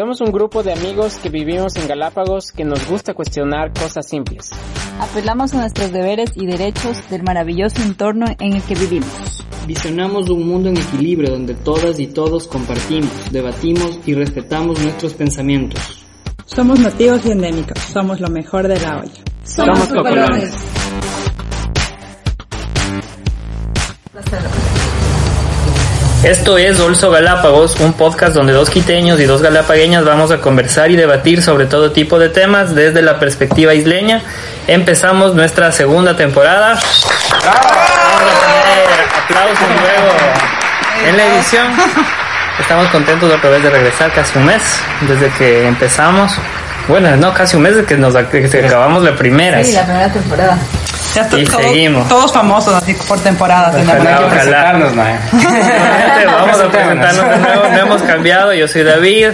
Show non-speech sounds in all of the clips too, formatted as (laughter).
Somos un grupo de amigos que vivimos en Galápagos que nos gusta cuestionar cosas simples. Apelamos a nuestros deberes y derechos del maravilloso entorno en el que vivimos. Visionamos un mundo en equilibrio donde todas y todos compartimos, debatimos y respetamos nuestros pensamientos. Somos nativos y endémicos, somos lo mejor de la olla. Somos, cocolones. Esto es Olso Galápagos, un podcast donde dos quiteños y dos galapagueñas vamos a conversar y debatir sobre todo tipo de temas desde la perspectiva isleña. Empezamos nuestra segunda temporada. Vamos a tener aplausos luego en la edición. Estamos contentos otra vez de regresar casi un mes desde que empezamos. Bueno, no, casi un mes desde que nos que acabamos la primera. Sí, la primera temporada. Ya Y to- seguimos. Todos famosos así por temporadas. ¿no? Ojalá, ojalá. presentarnos, mae. Vamos a presentarnos de nuevo. No hemos cambiado. Yo soy David.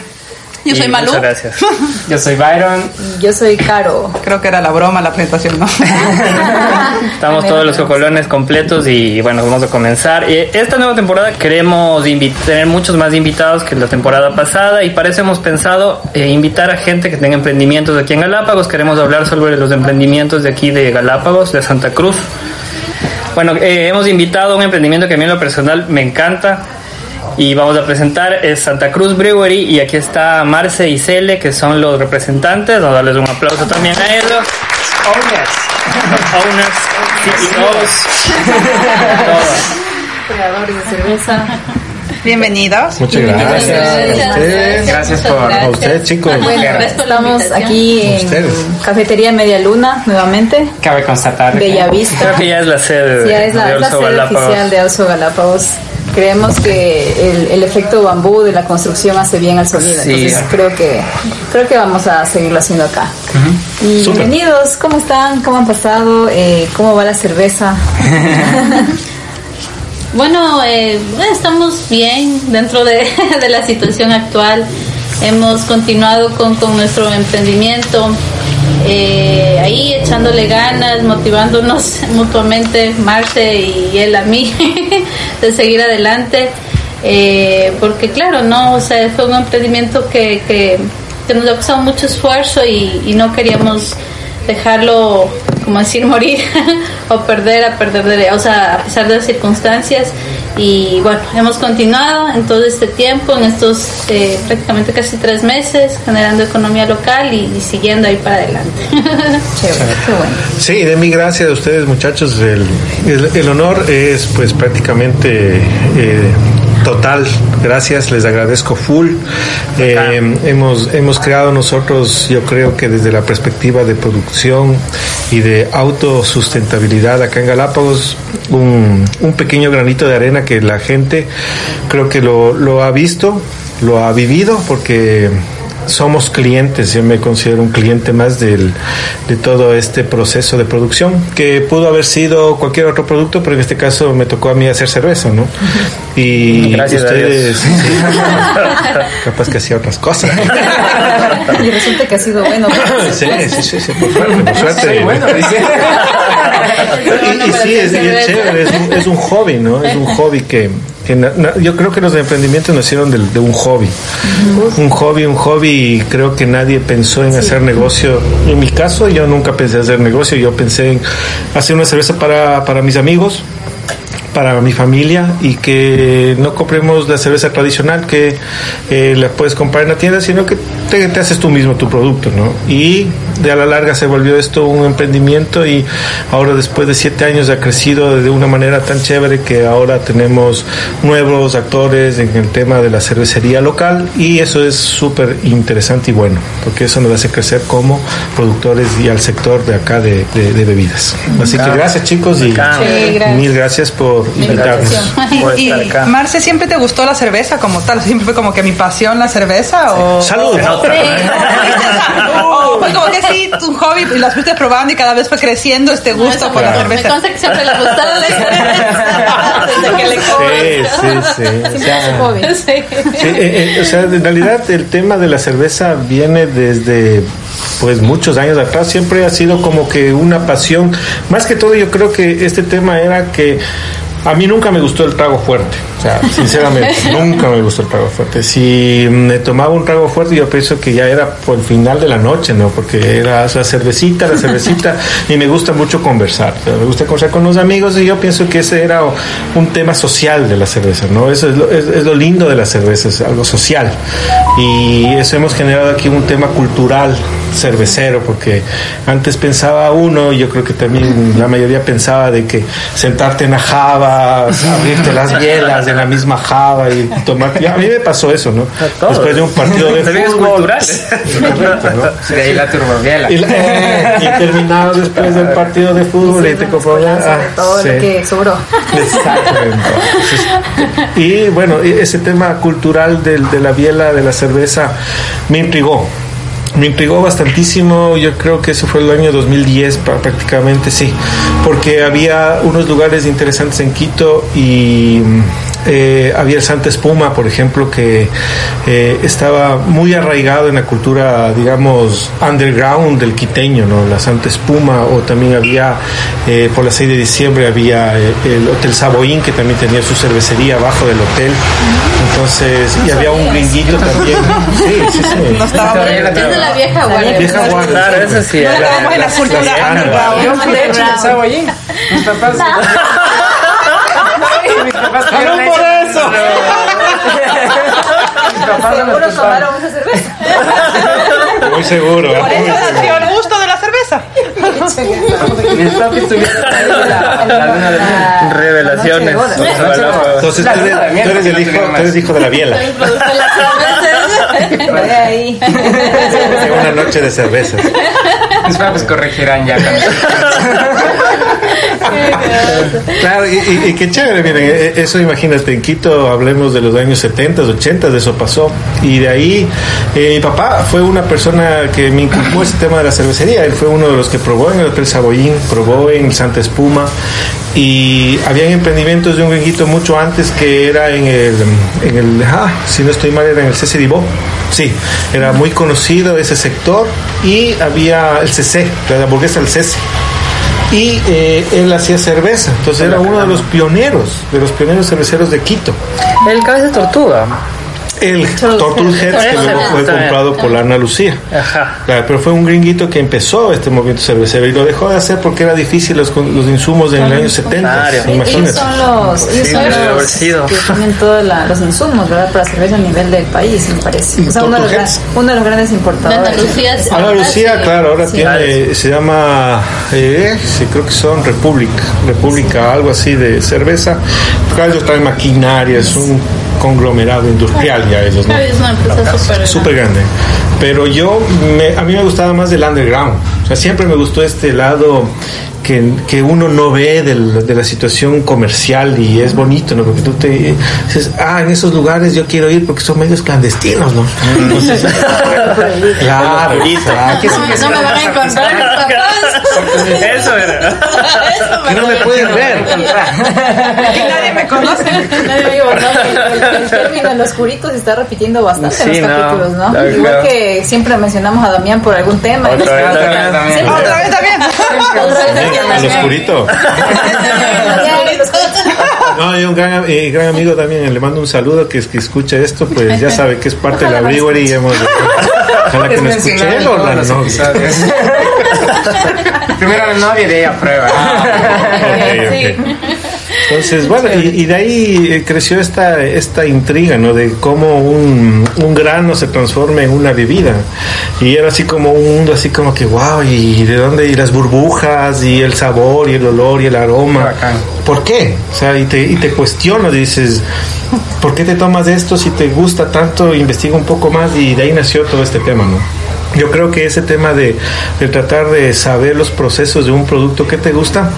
Yo Y soy Malú. Muchas gracias. (laughs) Yo soy Byron. Yo soy Caro. Creo que era la broma la presentación, ¿no? (laughs) Estamos todos los cocolones completos y bueno, vamos a comenzar. Esta nueva temporada queremos tener muchos más invitados que la temporada pasada y para eso hemos pensado eh, invitar a gente que tenga emprendimientos aquí en Galápagos. Queremos hablar sobre los emprendimientos de aquí de Galápagos, de Santa Cruz. Bueno, eh, hemos invitado a un emprendimiento que a mí en lo personal me encanta y vamos a presentar es Santa Cruz Brewery y aquí está Marce y Cele que son los representantes. Vamos a darles un aplauso también a ellos. Owners, (laughs) CEOs, todos. (laughs) Creadores de cerveza. Bienvenidos. Muchas gracias. Muchas a ustedes. gracias. Gracias por- A gracias. ustedes, chicos. Bueno, estamos aquí en Ustedes. Cafetería Media Luna nuevamente. Cabe constatar Bella Vista. Creo que ya es la sede Ya es la, de es la sede oficial de Alzo Galápagos. Creemos que el, el efecto bambú de la construcción hace bien al sonido. Sí. Entonces creo que creo que vamos a seguirlo haciendo acá. Y bienvenidos, ¿cómo están? ¿Cómo han pasado? Eh, ¿Cómo va la cerveza? (laughs) Bueno, eh, estamos bien dentro de, (laughs) de la situación actual. Hemos continuado con, con nuestro emprendimiento, eh, ahí echándole ganas, motivándonos (laughs) mutuamente, Marce y él a mí, (laughs) de seguir adelante. Eh, porque claro, no, o sea, fue un emprendimiento que, que, que nos ha costado mucho esfuerzo y, y no queríamos dejarlo, como decir, (laughs) morir o perder a perder, de, o sea, a pesar de las circunstancias. Y bueno, hemos continuado en todo este tiempo, en estos eh, prácticamente casi tres meses, generando economía local y, siguiendo ahí para adelante. (laughs) Sí, de mi gracias a ustedes, muchachos. El, el- el honor es pues prácticamente eh, total. Gracias, les agradezco full. Eh, hemos, hemos creado nosotros, yo creo que desde la perspectiva de producción y de autosustentabilidad acá en Galápagos, un, un pequeño granito de arena que la gente creo que lo, lo ha visto, lo ha vivido, porque somos clientes, yo me considero un cliente más del, de todo este proceso de producción, que pudo haber sido cualquier otro producto, pero en este caso me tocó a mí hacer cerveza, ¿no? Y Gracias a ustedes, Dios. sí, (laughs) capaz que hacía otras cosas. (laughs) Y resulta que ha sido bueno. (laughs) Sí, sí, sí, sí, por suerte, por suerte. bueno, dice. Y, y sí, es, y es chévere, es un, es un hobby, ¿no? Es un hobby que, que na- na- yo creo que los emprendimientos nacieron del- de, un hobby. Un hobby, un hobby, y creo que nadie pensó en hacer negocio. En mi caso, yo nunca pensé hacer negocio, yo pensé en hacer una cerveza para, para mis amigos para mi familia y que no compremos la cerveza tradicional que eh, la puedes comprar en la tienda, sino que te, te, haces tú mismo tu producto, ¿no? Y de a la larga se volvió esto un emprendimiento y ahora después de siete años ha crecido de una manera tan chévere que ahora tenemos nuevos actores en el tema de la cervecería local y eso es súper interesante y bueno, porque eso nos hace crecer como productores y al sector de acá de, de, de bebidas. Así que gracias chicos y mil gracias por invitarnos. Y, Marce, ¿siempre te gustó la cerveza como tal? ¿Siempre fue como que mi pasión la cerveza? O, ¡Salud! (laughs) O, fue como que sí, un hobby y las fuiste probando y cada vez fue creciendo este gusto por la cerveza. Me consta que siempre le gustó la (laughs) cerveza desde que le Sí, sí, sí. O sea, sí. Eh, eh, o sea, en realidad el tema de la cerveza viene desde pues muchos años atrás siempre ha sido como que una pasión más que todo yo creo que este tema era que a mí nunca me gustó el trago fuerte, sea, sinceramente, (laughs) nunca me gustó el trago fuerte. Si me tomaba un trago fuerte, yo pienso que ya era por el final de la noche, ¿no? Porque era la cervecita, la cervecita, (laughs) y me gusta mucho conversar. Me gusta conversar con los amigos, y yo pienso que ese era un tema social de la cerveza, ¿no? Eso es lo, es, es lo lindo de la cerveza, es algo social. Y eso hemos generado aquí un tema cultural cervecero, porque antes pensaba uno, y yo creo que también la mayoría pensaba de que sentarte en la java, abrirte las (laughs) bielas de la misma java y tomar. Y a mí me pasó eso, ¿no? Después de un partido de fútbol. ¿no? De ahí la turbobiela. Y, eh, (laughs) y terminado después del partido de fútbol y, te compró ah, todo sí. lo que sobró. Exactamente. Y bueno, ese tema cultural de, de la biela, de la cerveza, me intrigó me intrigó bastantísimo, yo creo que eso fue el año 2010 prácticamente, sí, porque había unos lugares interesantes en Quito y eh, había el Santa Espuma, por ejemplo, que eh, estaba muy arraigado en la cultura, digamos, underground del quiteño, ¿no? La Santa Espuma, o también había, eh, por la 6 de diciembre, había el Hotel Saboín, que también tenía su cervecería abajo del hotel. Entonces, y había un gringuito también. Sí, sí, sí. No estaba Es de la vieja guardia. Vieja guardia. Claro, eso sí. No en la cultura underground. Yo fui hecho de Saboyín. Mis papás. Mis papás ¡Salud por eso! Mis papás no Seguro tomaron esa cerveza. Muy seguro. Por eso nació el gusto de la cerveza. Mis papis tuvieron la, la luna de miel. Revelaciones. Entonces, tú eres, el hijo, tú eres hijo de la biela. Una noche de cervezas. Mis papis corregirán ya. (laughs) (laughs) Claro, y, qué chévere, miren, eh, eso imagínate, en Quito hablemos de los años 70, 80, de eso pasó. Y de ahí, eh, mi papá fue una persona que me inculcó ese tema de la cervecería. Él fue uno de los que probó en el Hotel Saboyín, probó en Santa Espuma. Y habían emprendimientos de un gringuito mucho antes que era en el, en el ah, si no estoy mal, era en el CC Dibó. Sí, era muy conocido ese sector. Y había el CC, la hamburguesa del CC y eh, él hacía cerveza, entonces era uno de los pioneros, de los pioneros cerveceros de Quito. El cabeza tortuga. El Tortul Heads que luego fue comprado por la Ana Lucía. Ajá. Claro, pero fue un gringuito que empezó este movimiento cervecero y lo dejó de hacer porque era difícil los, los insumos en el año 70. Claro. Ellos Imagínate. son los, ellos son los que tienen todos los insumos, ¿verdad? Para cerveza a nivel del país, me parece. O sea, uno de los, gran- Tortugués. uno de los grandes De importadores. Ana Lucía, Sí. claro, ahora Sí. tiene, se llama, eh, sí, creo que son República, República, algo así de cerveza. Claro, ellos traen maquinaria, es un conglomerado industrial ya ellos, ¿no? Es una empresa súper súper grande. Pero yo, me- a mí me gustaba más del underground. O sea, siempre me gustó este lado que, que uno no ve del- de la situación comercial y es bonito, ¿no? Porque tú te dices, ah, en esos lugares yo quiero ir porque son medios clandestinos, ¿no? Entonces, (laughs) claro, exacto. No, no me van a encontrar mis (laughs) papás. Eso era. (laughs) Eso Que no me pueden ver. Aquí nadie me conoce. Nadie me. El, término en los curitos se está repitiendo bastante Sí, en los no. capítulos, ¿no? Claro, Igual claro. que siempre mencionamos a Damián por algún tema. Otra vez, también. Otra vez también. El oscurito. (laughs) No, y un gran, eh, gran amigo también, le mando un saludo que, es que escucha esto, pues ya sabe que es parte de la Brewery y hemos... Ojalá que Es no escuche él o la novia. Primero la novia y de ella prueba. Sí. Entonces, bueno, y, y de ahí eh, creció esta, esta intriga, ¿no? De cómo un, un grano se transforma en una bebida. Y era así como un mundo así como que, wow, y de dónde, y las burbujas, y el sabor, y el olor, y el aroma. ¿Por qué? O sea, y te, y te cuestionas, dices, ¿por qué te tomas esto si te gusta tanto? Investiga un poco más y de ahí nació todo este tema, ¿no? Yo creo que ese tema de, de tratar de saber los procesos de un producto que te gusta,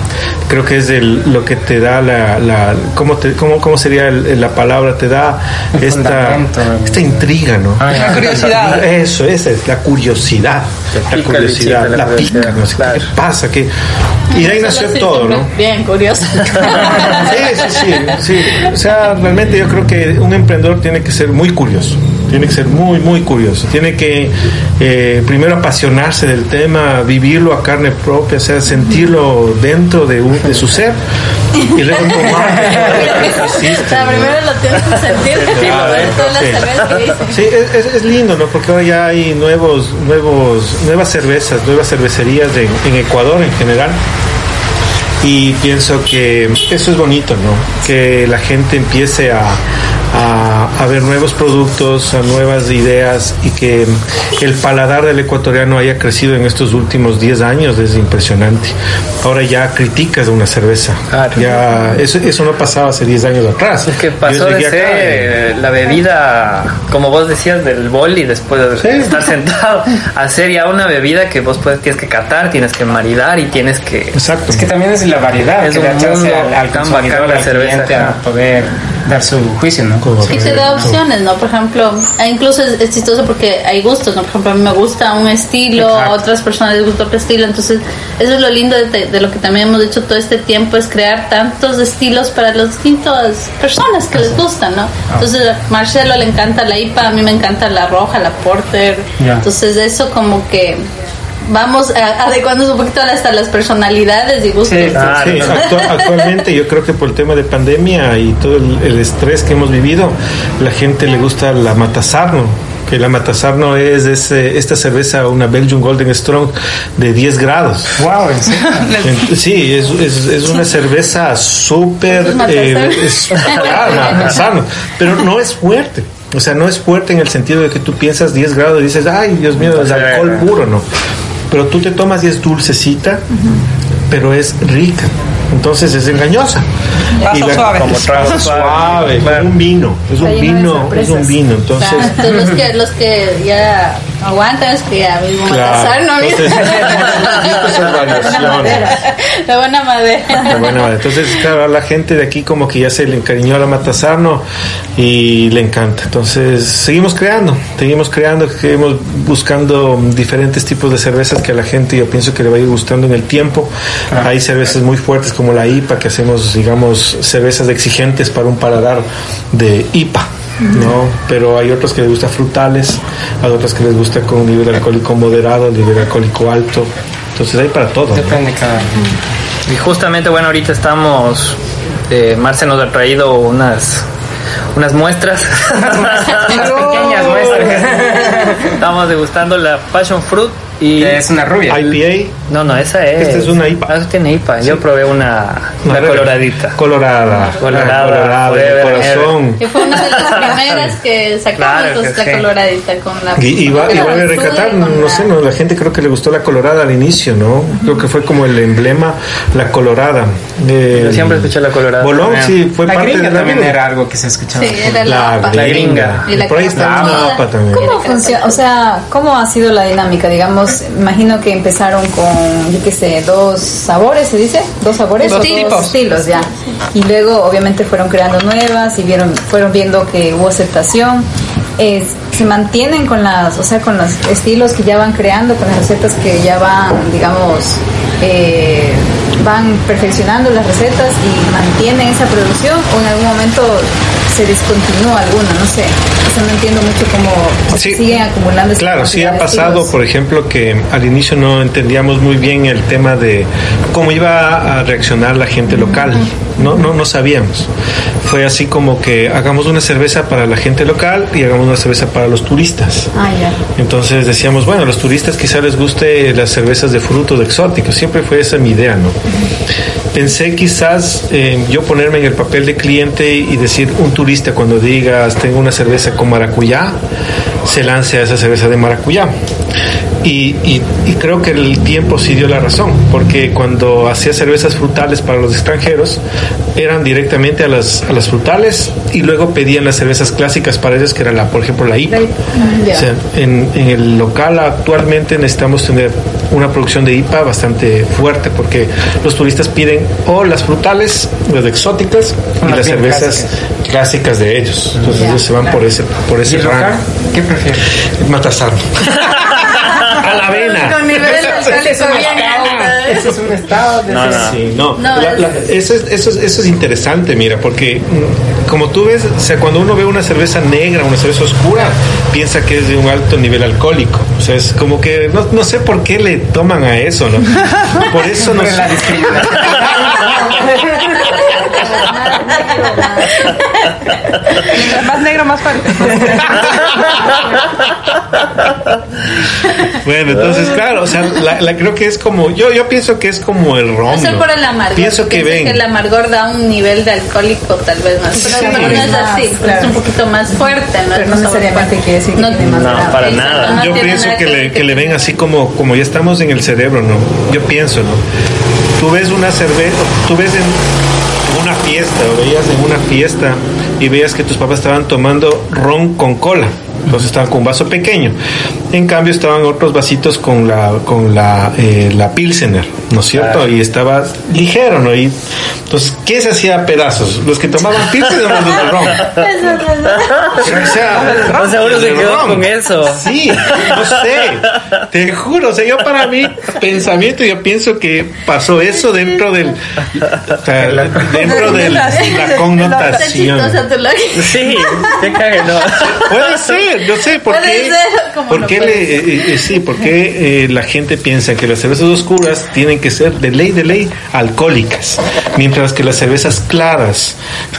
creo que es el- lo que te da la, la ¿cómo, te- cómo, cómo sería el- la palabra? Te da esta, esta intriga, ¿no? Ah, La curiosidad. Eso, esa es la curiosidad. La curiosidad, la pica, no sé claro. qué pasa, que y de ahí nació todo, ¿no? Bien, curioso. (laughs) Sí, sí, sí, sí. O sea, realmente yo creo que un emprendedor tiene que ser muy curioso. Tiene que ser muy, muy curioso. Tiene que eh, primero apasionarse del tema, vivirlo a carne propia, o sea, sentirlo dentro de, un- de su ser y luego tomar O sea, ¿no? (laughs) primero lo tienes que sentir. (laughs) Claro, Todas las sí. Sí, es, lindo, ¿no? Porque ahora ya hay nuevos, nuevos, nuevas cervezas, nuevas cervecerías en Ecuador en general. Y pienso que eso es bonito, ¿no? Que la gente empiece a, a, a ver nuevos productos, a nuevas ideas y que el paladar del ecuatoriano haya crecido en estos últimos 10 años es impresionante. Ahora ya criticas una cerveza. Claro. Ya, eso, eso no pasaba hace 10 años atrás. Es que pasó de ser y- eh, la bebida, como vos decías, del boli después de Sí. estar sentado, a ser ya una bebida que vos puedes, tienes que catar, tienes que maridar y tienes que... Exacto. Es que también es la variedad Es que al, al tan consumidor, bacán la al cerveza, cliente a poder dar su juicio, ¿no? Correcto. Y te da opciones, ¿no? Por ejemplo, e incluso es, es chistoso porque hay gustos, ¿no? Por ejemplo, a mí me gusta un estilo, a otras personas les gusta otro estilo. Entonces, eso es lo lindo de, de lo que también hemos hecho todo este tiempo, es crear tantos estilos para las distintas personas que les gustan, ¿no? Entonces, a Marcelo le encanta la IPA, a mí me encanta la roja, la porter. Ya. Entonces, eso como que vamos a- adecuándonos un poquito hasta las personalidades y gustos. Sí, Claro, Sí, ¿no? actu- actualmente yo creo que por el tema de pandemia y todo el, el estrés que hemos vivido, la gente le gusta la Matasarno, que la Matasarno es ese- esta cerveza, una Belgian Golden Strong de 10 grados. Wow, Sí, es, es, es una cerveza súper... ¿Es Matasarno? eh, es- (laughs) pero no es fuerte. O sea, no es fuerte en el sentido de que tú piensas 10 grados y dices, ay, Dios mío, es alcohol puro, ¿no? Pero tú te tomas y es dulcecita, pero es rica. Entonces es engañosa. Y la- suave. Como trago suave. suave, Claro. es un vino, es un vino, es un vino. Entonces, entonces los que, los que ya aguantan es que ya mismo Claro. matasar, ¿no? Entonces. (laughs) (laughs) De buena madera. Buena manera. Entonces, claro, a la gente de aquí como que ya se le encariñó a la Matasarno y le encanta. Entonces, seguimos creando, seguimos creando, seguimos buscando diferentes tipos de cervezas que a la gente yo pienso que le va a ir gustando en el tiempo. Hay cervezas muy fuertes como la IPA, que hacemos, digamos, cervezas exigentes para un paladar de IPA. ¿No? Pero hay otros que les gusta frutales, hay otros que les gusta con nivel alcohólico moderado, nivel alcohólico alto. Entonces hay para todo. ¿no? Depende de cada Y justamente, bueno, ahorita estamos, eh, Marce nos ha traído unas unas muestras, (laughs) Unas (laughs) pequeñas muestras. (laughs) estamos degustando la Passion Fruit y... Que es una rubia. IPA. No, no, esa es... Esta es una IPA. Ah, tiene IPA. Yo probé una, una coloradita. Colorada. Colorada, Colorada, de corazón. Que fue una de las (laughs) primeras que sacamos, Claro, entonces que la sí. coloradita con la. Y, y va, y con va a la recatar, azul y con no sé, no, la gente creo que le gustó la colorada al inicio, ¿no? Creo que fue como el emblema, la colorada. Eh, Yo siempre escuché la colorada Bolón, también. sí, fue la parte gringa de la también era algo que se escuchaba. Sí, era la, La gringa. Y la Por ahí está la también. ¿Cómo funciona? O sea, ¿cómo ha sido la dinámica? Digamos, imagino que empezaron con, yo qué sé, dos sabores, ¿se dice? ¿Dos sabores? Dos o tipos. dos estilos, ya. Y luego, obviamente, fueron creando nuevas y vieron, fueron viendo que hubo aceptación. Eh, se mantienen con las, o sea, con los estilos que ya van creando, con las recetas que ya van, digamos, eh, van perfeccionando las recetas y mantienen esa producción o en algún momento se discontinúa alguna, no sé. Eso no entiendo mucho cómo Sí. siguen acumulando. Claro, sí ha pasado, por ejemplo, que al inicio no entendíamos muy bien el tema de cómo iba a reaccionar la gente local. No, no, no sabíamos. Fue así como que hagamos una cerveza para la gente local y hagamos una cerveza para los turistas. Ah, ya. Entonces decíamos, bueno, a los turistas quizá les guste las cervezas de frutos exóticos, siempre fue esa mi idea, ¿no? Pensé quizás eh, yo ponerme en el papel de cliente y decir un turista cuando digas tengo una cerveza con maracuyá, se lance a esa cerveza de maracuyá. Y, y, y, creo que el tiempo sí dio la razón, porque cuando hacía cervezas frutales para los extranjeros, eran directamente a las, a las frutales y luego pedían las cervezas clásicas para ellos, que era la, por ejemplo, la IPA. O sea, en, en el local actualmente necesitamos tener una producción de IPA bastante fuerte, porque los turistas piden o las frutales, las exóticas, y las cervezas clásicas. clásicas. de ellos. Entonces ellos se van por ese, por ese ¿Y el local? rango. ¿Qué prefieres? Matasar. (laughs) a la avena. Con niveles alcohólicos bien. Eso es un estado de No, no. Sí, no. No, La- la- eso, es, eso, es, eso es interesante, mira, porque mm, como tú ves, o sea, cuando uno ve una cerveza negra, una cerveza oscura, piensa que es de un alto nivel alcohólico. O sea, es como que no, no sé por qué le toman a eso, ¿no? (laughs) Por eso la discriminación. (laughs) Mientras más negro, más fuerte. Bueno, entonces, claro, o sea, la, la- creo que es como, yo, yo pienso que es como el rom. No ¿no? por el amargor. Pienso que ven. el amargor da un nivel de alcohólico tal vez más. Pero, Sí. pero no es así, pues, claro. es un poquito más fuerte. No, Pero no necesariamente quiere decir que tiene más No, grado. para nada. no Yo pienso nada que le, que le ven así como, como ya estamos en el cerebro, ¿no? Yo pienso, ¿no? Tú ves una cerveza, tú ves en fiesta, o veías en una fiesta y veías que tus papás estaban tomando ron con cola. Entonces estaban con un vaso pequeño. En cambio estaban otros vasitos con la con la, eh, la Pilsener, ¿no es cierto? Y estaba ligero, ¿no? Y, entonces, ¿qué se hacía a pedazos? Los que tomaban Pilsener o los de ron. (laughs) O sea, (laughs) O sea, uno se quedó ron. con eso. Sí, no sé. Te juro, o sea, yo para mí, pensamiento, yo pienso que pasó eso dentro del. o sea, dentro de la Está connotación. Sí, qué cague, no. Puede ser, yo sé por qué. ¿Por no qué le, eh, eh, sí, porque eh, la gente piensa que las cervezas oscuras tienen que ser de ley de ley alcohólicas, mientras que las cervezas claras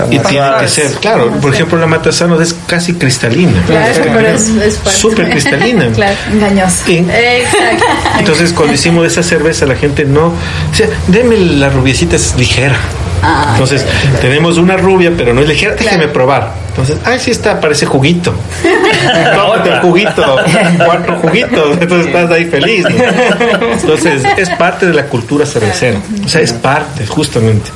y tienen que ser, claro, por ejemplo la Matasano es casi cristalina, Claro, pero es, es fuerte. (laughs) súper cristalina. (laughs) claro. Engañosa. Exacto. entonces cuando hicimos esa cerveza la gente no, o sea, deme la rubiecita es ligera. Ah, Entonces, tenemos una rubia, pero no es ligera, déjeme probar. Entonces, ay, sí está, parece juguito. (laughs) Tómate el juguito, cuatro juguitos, (laughs) entonces estás ahí feliz. ¿no? Entonces, es parte de la cultura cervecera. O sea, es parte, justamente.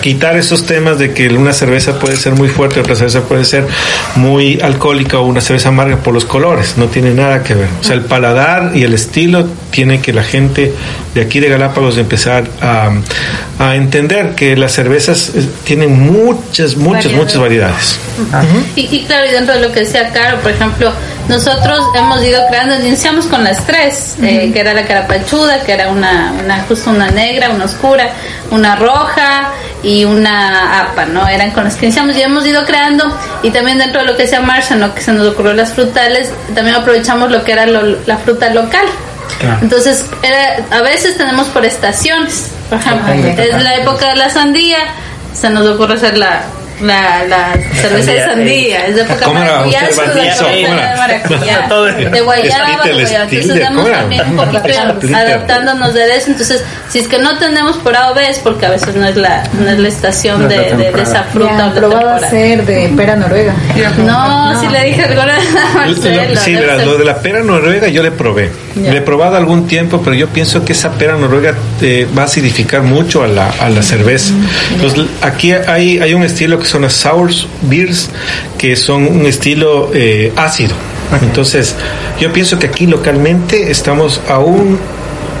Quitar esos temas de que una cerveza puede ser muy fuerte, otra cerveza puede ser muy alcohólica o una cerveza amarga por los colores, no tiene nada que ver. O sea, el paladar y el estilo tiene que la gente de aquí de Galápagos empezar a, a entender que las cervezas eh, tienen muchas, muchas, Variedades. muchas variedades. Y, y claro, y dentro de lo que decía Caro, por ejemplo, nosotros hemos ido creando, iniciamos con las tres, eh, que era la carapachuda, que era una, una justo una negra, una oscura, una roja y una apa, ¿no? Eran con las que iniciamos y hemos ido creando, y también dentro de lo que decía Marshall, ¿no? que se nos ocurrió las frutales, también aprovechamos lo que era lo- la fruta local. Entonces, era, a veces tenemos por estaciones, por ejemplo, es la época de la sandía, se nos ocurre hacer la, la, la cerveza de sandía, sandía, es de época ¿Cómo era maracuyá, es de de maracuyá, (laughs) de guayaba, de guayaba. Entonces, ¿cómo hemos era? también un poquito Splitter. adaptándonos de eso. Entonces, si es que no tenemos por A o B, es porque a veces no es la, no es la estación No de, la de- de esa fruta Ya, o la probado temporada. hacer de pera noruega. No, si le dije algo a Marcelo. sí, verás, ser- lo de la pera noruega yo le probé. He probado algún tiempo, pero yo pienso que esa pera noruega eh, va a acidificar mucho a la, a la cerveza. Entonces, aquí hay, hay un estilo que son las sour beers, que son un estilo eh, ácido. Entonces, yo pienso que aquí localmente estamos a un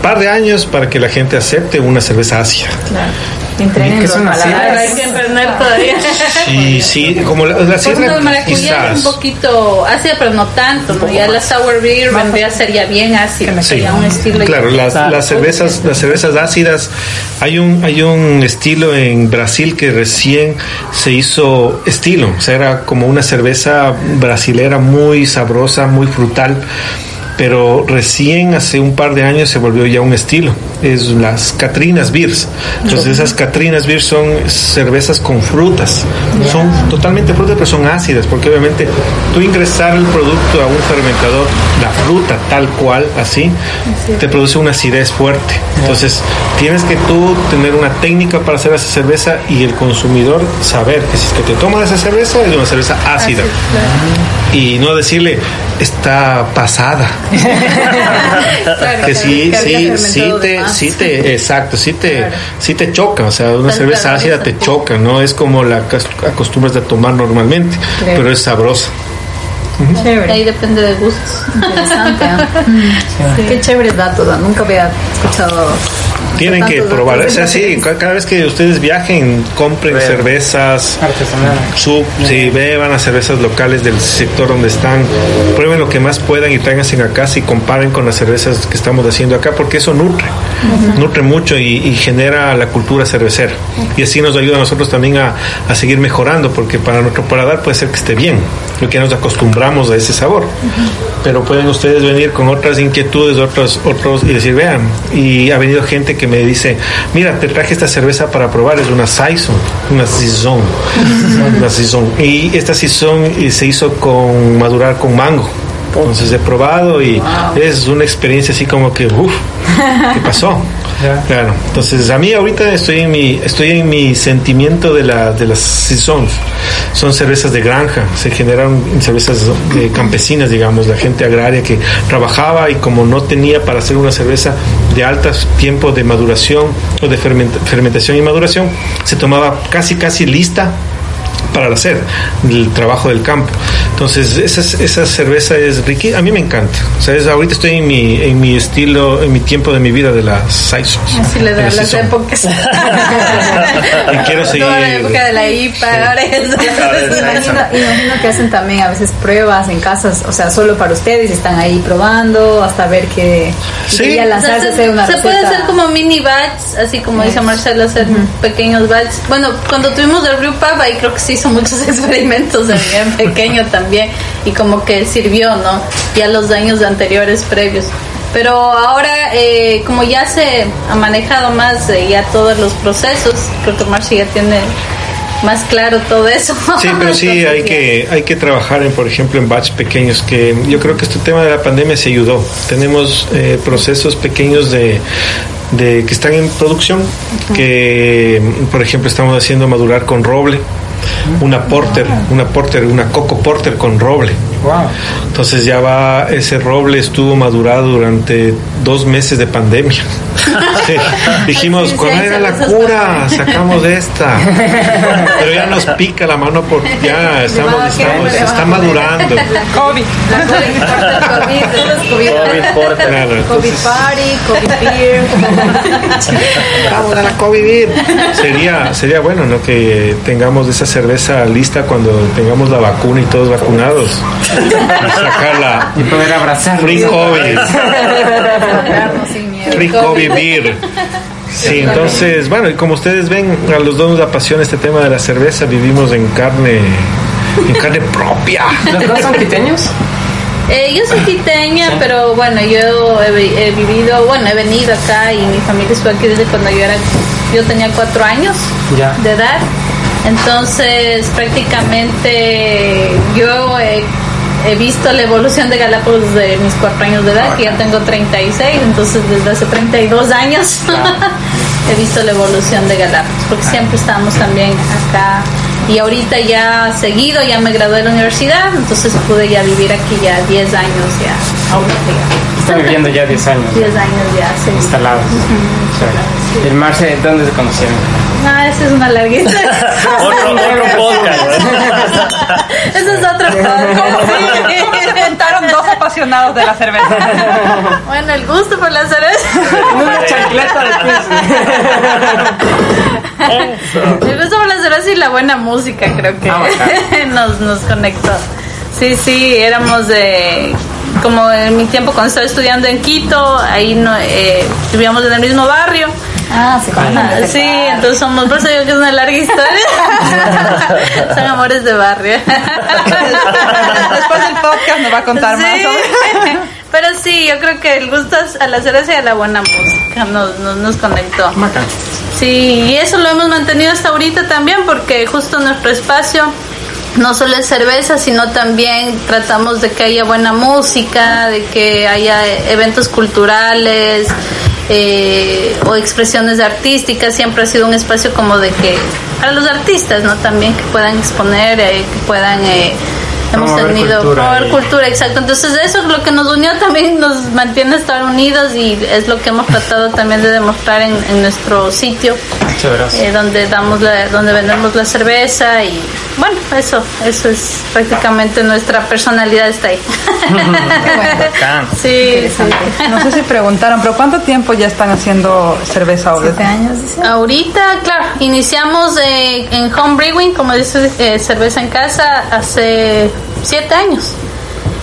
par de años para que la gente acepte una cerveza ácida. Claro. ¿Qué son? Ahora hay que entrenar todavía. Sí, sí, como la, la sierra, quizás. es un poquito ácida, pero no tanto, ¿no? Ya la sour beer vendría a ser ya bien ácida, Sí, sería un estilo claro, las, las cervezas, las cervezas ácidas, hay un, hay un estilo en Brasil que recién se hizo estilo, o sea, era como una cerveza brasilera muy sabrosa, muy frutal, pero recién hace un par de años se volvió ya un estilo. Es las Catrinas Beers. Entonces esas Catrinas Beers son cervezas con frutas. Son totalmente frutas, pero son ácidas, porque obviamente tú ingresar el producto a un fermentador, la fruta tal cual, así, te produce una acidez fuerte. Entonces tienes que tú tener una técnica para hacer esa cerveza y el consumidor saber que si es que te tomas esa cerveza es una cerveza ácida. Y no decirle, está pasada. (laughs) que sí, sí, sí te, sí te, exacto, sí te, sí te choca, o sea, una cerveza ácida te choca, no es como la que acostumbras a tomar normalmente, pero es sabrosa. Chévere. Ahí depende de gustos. Interesante. (laughs) ¿eh? Qué chévere dato, nunca había escuchado. Tienen que probar, o sea, sí, cada vez que ustedes viajen, compren cervezas artesanales, si beban las cervezas locales del sector donde están, prueben lo que más puedan y tráiganse acá y comparen con las cervezas que estamos haciendo acá, porque eso nutre, nutre mucho y, genera la cultura cervecera. Y así nos ayuda a nosotros también a, a seguir mejorando, porque para nuestro paladar puede ser que esté bien, lo que nos acostumbramos a ese sabor. Pero pueden ustedes venir con otras inquietudes, otros, otros, y decir, vean, y ha venido gente que me dice, mira, te traje esta cerveza para probar, es una Saison, una Saison, una Saison. Y esta Saison se hizo con madurar con mango. Entonces he probado y es una experiencia así como que, uff, ¿qué (laughs) pasó? Claro. Entonces a mí ahorita estoy en mi estoy en mi sentimiento de la de las saisons. Son cervezas de granja, se generaron cervezas campesinas, digamos, la gente agraria que trabajaba y como no tenía para hacer una cerveza de altos tiempos de maduración o de fermentación y maduración, se tomaba casi casi lista para hacer el trabajo del campo. Entonces, esa, esa cerveza es rica. A mí me encanta. O sea, ahorita estoy en mi, en mi estilo, en mi tiempo de mi vida de las Saisons. Así le da las épocas. (laughs) y quiero seguir. Toda la época de la IPA, ahora es. Imagino, imagino que hacen también a veces pruebas en casas, o sea, solo para ustedes, están ahí probando hasta ver que. Sí. lanzarse o sea, se, una se puede hacer como mini batch, así como dice Marcelo, hacer pequeños batch. Bueno, cuando tuvimos el Brew Pub, ahí creo que se hizo muchos (laughs) experimentos en pequeño también y como que sirvió, ¿no? Ya los años anteriores previos. Pero ahora, eh, como ya se ha manejado más eh, ya todos los procesos, creo que Marcia ya tiene más claro todo eso. (laughs) Sí, pero sí hay que hay que trabajar en, por ejemplo, en batch pequeños. Que yo creo que este tema de la pandemia se ayudó. Tenemos eh, procesos pequeños de de que están en producción, que por ejemplo estamos haciendo madurar con roble, una porter, una porter, una coco porter con roble. Entonces ya va, ese roble estuvo madurado durante dos meses de pandemia. (laughs) Dijimos, ¿cuál era la cura? Sacamos esta. (laughs) Pero ya nos pica la mano porque ya estamos, estamos, está madurando. (laughs) COVID. COVID. COVID. COVID party, COVID beer. Vamos a la COVID beer. Sería, sería bueno, ¿no? Que tengamos esa cerveza lista cuando tengamos la vacuna y todos vacunados. Sacarla. Y poder abrazar. Free COVID. Free COVID beer. Sí, entonces, bueno, y como ustedes ven, a los dos nos apasiona este tema de la cerveza, vivimos en carne, en carne propia. ¿Los dos son quiteños? Eh, yo soy quiteña, pero bueno, yo he, he, vivido, bueno, he venido acá y mi familia estuvo aquí desde cuando yo era, yo tenía cuatro años ya. de edad. Entonces, prácticamente yo he, he, visto la evolución de Galápagos de mis cuatro años de edad, que ya tengo 36, entonces desde hace 32 años. (laughs) He visto la evolución de Galápagos, porque siempre estamos también acá. Y ahorita ya seguido, ya me gradué de la universidad, entonces pude ya vivir aquí ya 10 años ya. Ahorita ya. Está viviendo ya 10 años. 10 años ya, sí. Instalados. Sí. ¿El Marce, dónde se conocieron? Ah, esa es una larguita. (laughs) otro, otro podcast. (laughs) Ese es otro podcast. (laughs) Inventaron dos apasionados de la cerveza. (laughs) Bueno, el gusto por la cerveza. Una chancleta después. El gusto por la cerveza y la buena música creo que Ah, (laughs) nos, nos conectó. Sí, sí, éramos de como en mi tiempo cuando estaba estudiando en Quito, ahí no, eh, vivíamos en el mismo barrio. Ah, se conocen. Sí, entonces somos, por eso digo que es una larga historia. (laughs) Son amores de barrio. Después del podcast nos va a contar Sí. más. Pero sí, yo creo que el gusto es a la cerveza y a la buena música. nos, nos, nos conectó. Sí, y eso lo hemos mantenido hasta ahorita también porque justo nuestro espacio no solo es cerveza, sino también tratamos de que haya buena música, de que haya eventos culturales eh, o expresiones artísticas. Siempre ha sido un espacio como de que para los artistas, ¿no? También que puedan exponer, eh, que puedan eh, hemos tenido promover cultura, exacto. Entonces eso es lo que nos unió también, nos mantiene estar unidos y es lo que hemos tratado también de demostrar en, en nuestro sitio, eh, donde damos la, donde vendemos la cerveza y bueno, eso, eso es prácticamente nuestra personalidad está ahí. (laughs) Sí, sí. No sé si preguntaron, pero ¿cuánto tiempo ya están haciendo cerveza ahora? Siete años, dice. Ahorita, claro, iniciamos eh, en home brewing, como dices, eh, cerveza en casa, hace siete años.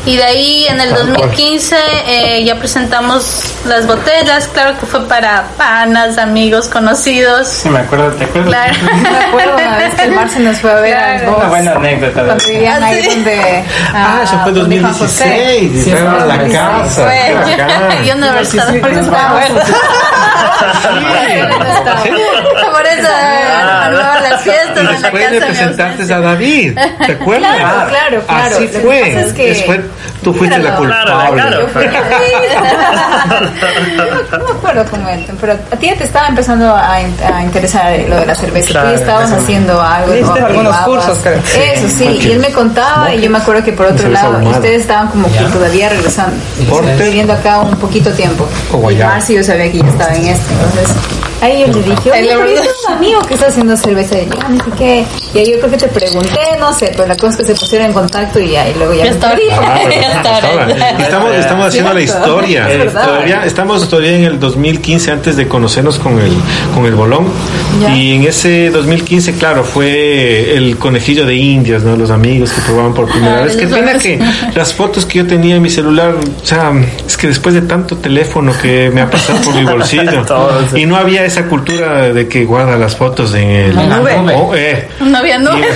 Y de ahí en el 2015 eh, ya presentamos las botellas, claro que fue para panas, amigos, conocidos. Sí, me acuerdo, ¿te acuerdas? Claro. (laughs) Me acuerdo una vez que el Mar se nos fue a ver a los Claro. dos. Una buena anécdota. de- Cuando vivían ahí Ah, sí. donde. Ah, eso fue donde Juan José. 2016. Sí, a la sí, casa. Fue, (laughs) yo no haber estado, por (laughs) Por eso Ah. andaba a las fiestas Y en la después casa de ausencia. a David, ¿te (laughs) acuerdas? Claro, claro, claro. Así Lo que fue. pasa es que- Después tú fuiste la culpable. claro. (laughs) No me acuerdo cómo entran, pero a ti ya te estaba empezando a, a interesar lo de la cerveza. Claro, Tú ya estabas eso. haciendo algo. Hiciste ¿no? algunos Probabas. cursos, creo. Eso sí, y él me contaba y yo me acuerdo que por otro lado ahumada. ustedes estaban como que todavía regresando, viviendo acá un poquito tiempo. O Y guayaba. Marci yo sabía que ya estaba en esto, entonces ahí yo le dije, oye, pero yo tengo un amigo que está haciendo cerveza y yo, "Ah, no sé qué. Y ahí yo creo que te pregunté, no sé, pero la cosa es que se pusieron en contacto y ahí luego ya, Ya está. (laughs) Ah, ¿verdad? Estamos, estamos haciendo la historia. Es verdad. Todavía, estamos todavía en el 2015 antes de conocernos con el, con el bolón. Ya. Y en ese 2015, claro, fue el conejillo de indias, ¿no? Los amigos que probaban por primera Ah, vez. Qué pena que las fotos que yo tenía en mi celular, o sea, es que después de tanto teléfono que me ha pasado por mi (laughs) bolsillo Todo, sí. y no había esa cultura de que guarda las fotos en el la nube. Oh, eh, (laughs) No había nube.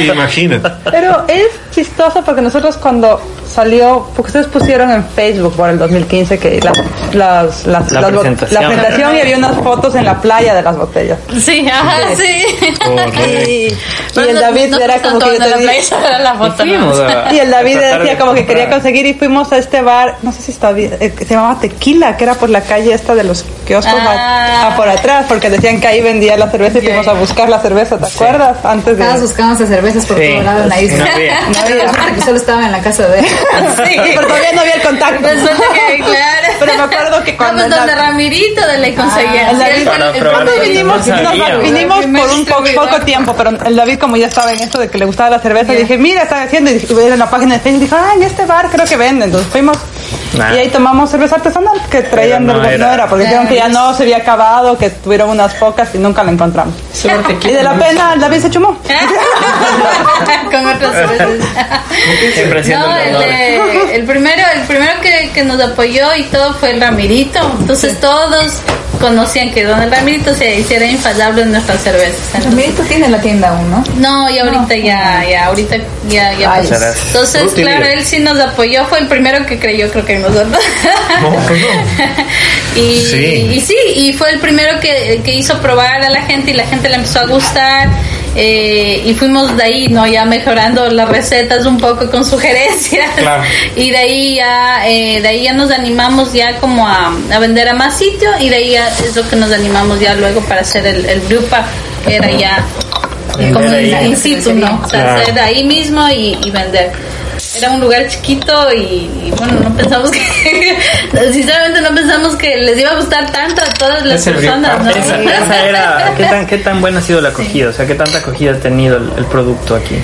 Imagínate. Pero es chistoso porque nosotros cuando salió, porque ustedes pusieron en Facebook por el 2015 que la, las, las, La las presentación. la presentación y había unas fotos en la playa de las botellas. Sí, ajá, sí. Correcto. Y, y el no- David no era como que yo te la (laughs) foto. ¿no? Fuimos a- y el David decía de como que quería conseguir y fuimos a este bar, no sé si está bien, eh, se llamaba Tequila, que era por la calle esta de los kioscos Ah. a, a por atrás, porque decían que ahí vendía la cerveza y fuimos a buscar la cerveza, ¿te acuerdas? Antes de... Buscando esas cervezas por Sí. todo lado en la isla. No había. (laughs) No había, (laughs) que solo estaba en la casa de él. Sí, (laughs) pero todavía no había el contacto. Que, claro. Pero me acuerdo que cuando... Vamos donde la- Ramirito de conseguía. Para el probar. primer- vinimos, vinimos por un po- poco tiempo, pero el David como ya estaba en esto de que le gustaba la cerveza, dije, mira, está haciendo, y dije, en la página de Facebook, dijo, ah, en este bar creo que venden, entonces fuimos Nah. y ahí tomamos cerveza artesanal que traían no del- no era. porque dijeron que ya no se había acabado, que tuvieron unas pocas y nunca la encontramos. Y de la pena el David se chumó. (laughs) con otras cervezas. Siempre haciendo No, el el primero, el primero que, que nos apoyó y todo fue el Ramirito. Entonces todos conocían que Don el Ramirito se hiciera infalable en nuestras cervezas. Entonces, Ramirito tiene la tienda aún, ¿no? no, y ahorita ya, ya, ahorita ya, ya. Ay, gracias. Entonces, claro, él sí nos apoyó, fue el primero que creyó, creo que nosotros. No, pues no. (laughs) y, Sí. y sí, y fue el primero que, que hizo probar a la gente y la gente le empezó a gustar. Eh, y fuimos de ahí, ¿no? Ya mejorando las recetas un poco con sugerencias. Claro. (laughs) Y de ahí ya, eh, de ahí ya nos animamos ya como a, a vender a más sitio y de ahí ya es lo que nos animamos ya luego para hacer el, el que era ya como in, in situ, ¿no? O sea, Claro. hacer ahí mismo y, y vender. Era un lugar chiquito y, y, bueno, no pensamos que, (laughs) sinceramente no pensamos que les iba a gustar tanto a todas las personas, ¿no? Esa, esa (laughs) era, ¿qué tan, ¿qué tan buena ha sido la acogida? O sea, ¿qué tanta acogida ha tenido el, el producto aquí?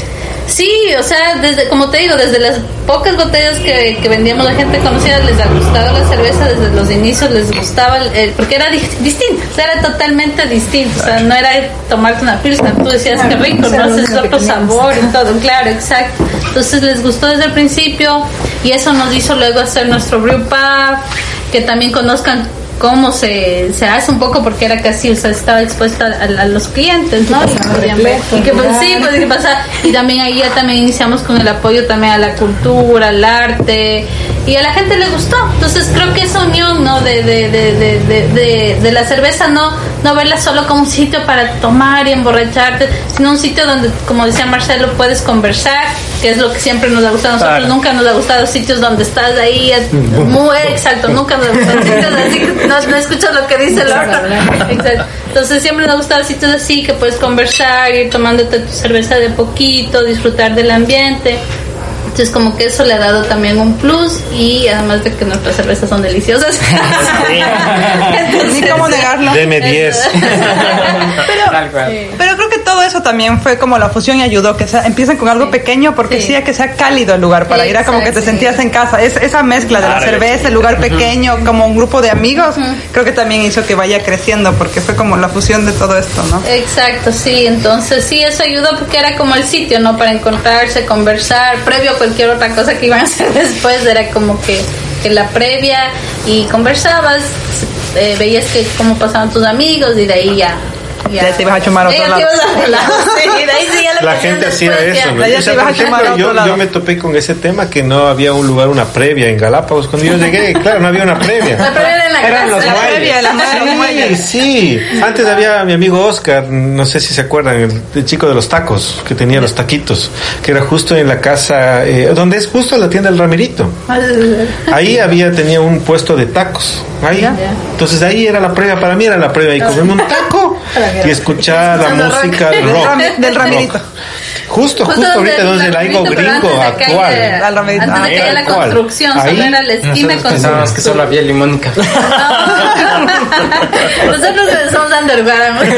Sí, o sea, desde, como te digo, desde las pocas botellas que, que vendíamos la gente conocida les ha gustado la cerveza, desde los inicios les gustaba, el- porque era di- distinto, o sea, era totalmente distinto, o sea, no era tomarte una pilsner, tú decías que rico, no es otro sabor y todo, claro, exacto. Entonces les gustó desde el principio y eso nos hizo luego hacer nuestro brew pub, que también conozcan cómo se, se hace un poco porque era casi, o sea, estaba expuesta a, a los clientes, ¿no? Y podían ver. Y que pues, sí, pues qué pasa. Y también ahí ya también iniciamos con el apoyo también a la cultura, al arte, y a la gente le gustó. Entonces creo que esa unión ¿no? de, de, de, de, de la cerveza, no, no verla solo como un sitio para tomar y emborracharte, sino un sitio donde, como decía Marcelo, puedes conversar, que es lo que siempre nos ha gustado. A nosotros nunca nos ha gustado sitios donde estás ahí, (laughs) muy exacto, nunca nos ha gustado sitios así que no, no escuchas lo que dice el otro. Exacto. Entonces siempre nos ha gustado sitios así que puedes conversar, ir tomándote tu cerveza de poquito, disfrutar del ambiente. Entonces como que eso le ha dado también un plus y además de que nuestras cervezas son deliciosas. (laughs) Ni cómo negarlo. Deme 10. (laughs) pero, pero creo que todo eso también fue como la fusión y ayudó que sea, empiecen con algo pequeño porque sí. que sea cálido el lugar para ir a como que te sentías en casa. Es, esa mezcla de la cerveza, el lugar pequeño, como un grupo de amigos, creo que también hizo que vaya creciendo porque fue como la fusión de todo esto, ¿no? Exacto, sí. Entonces sí, eso ayudó porque era como el sitio, ¿no? Para encontrarse, conversar, previo a cualquier otra cosa que iban a hacer (laughs) después, era como que, la previa y conversabas, eh, veías que cómo pasaban tus amigos y de ahí ya ya, ya te ibas a chumar a otro lado. (laughs) La gente hacía eso. ¿no? O sea, por ejemplo, yo, yo, me topé con ese tema que no había un lugar, una previa en Galápagos. Cuando yo llegué, (laughs) claro, no había una previa. La previa era en la Eran los La muelles. previa, la sí. Antes había mi amigo Oscar, no sé si se acuerdan, el, el chico de los tacos, que tenía los taquitos, que era justo en la casa, eh, donde es justo la tienda del Ramirito. Ahí había, tenía un puesto de tacos. Ahí. Entonces ahí era la previa, para mí era la previa. Y comerme un taco (laughs) y escuchar la música del Del, rock. Rami- del Ramirito. Rock. Justo, justo, Justo ahorita donde el algo gringo antes de que actual. haya- Al Ramirito. Antes de que haya la actual. construcción, Ahí. solo era la esquina Nosotros con pensábamos su- que solo había limónica. No. (laughs) Nosotros somos underground.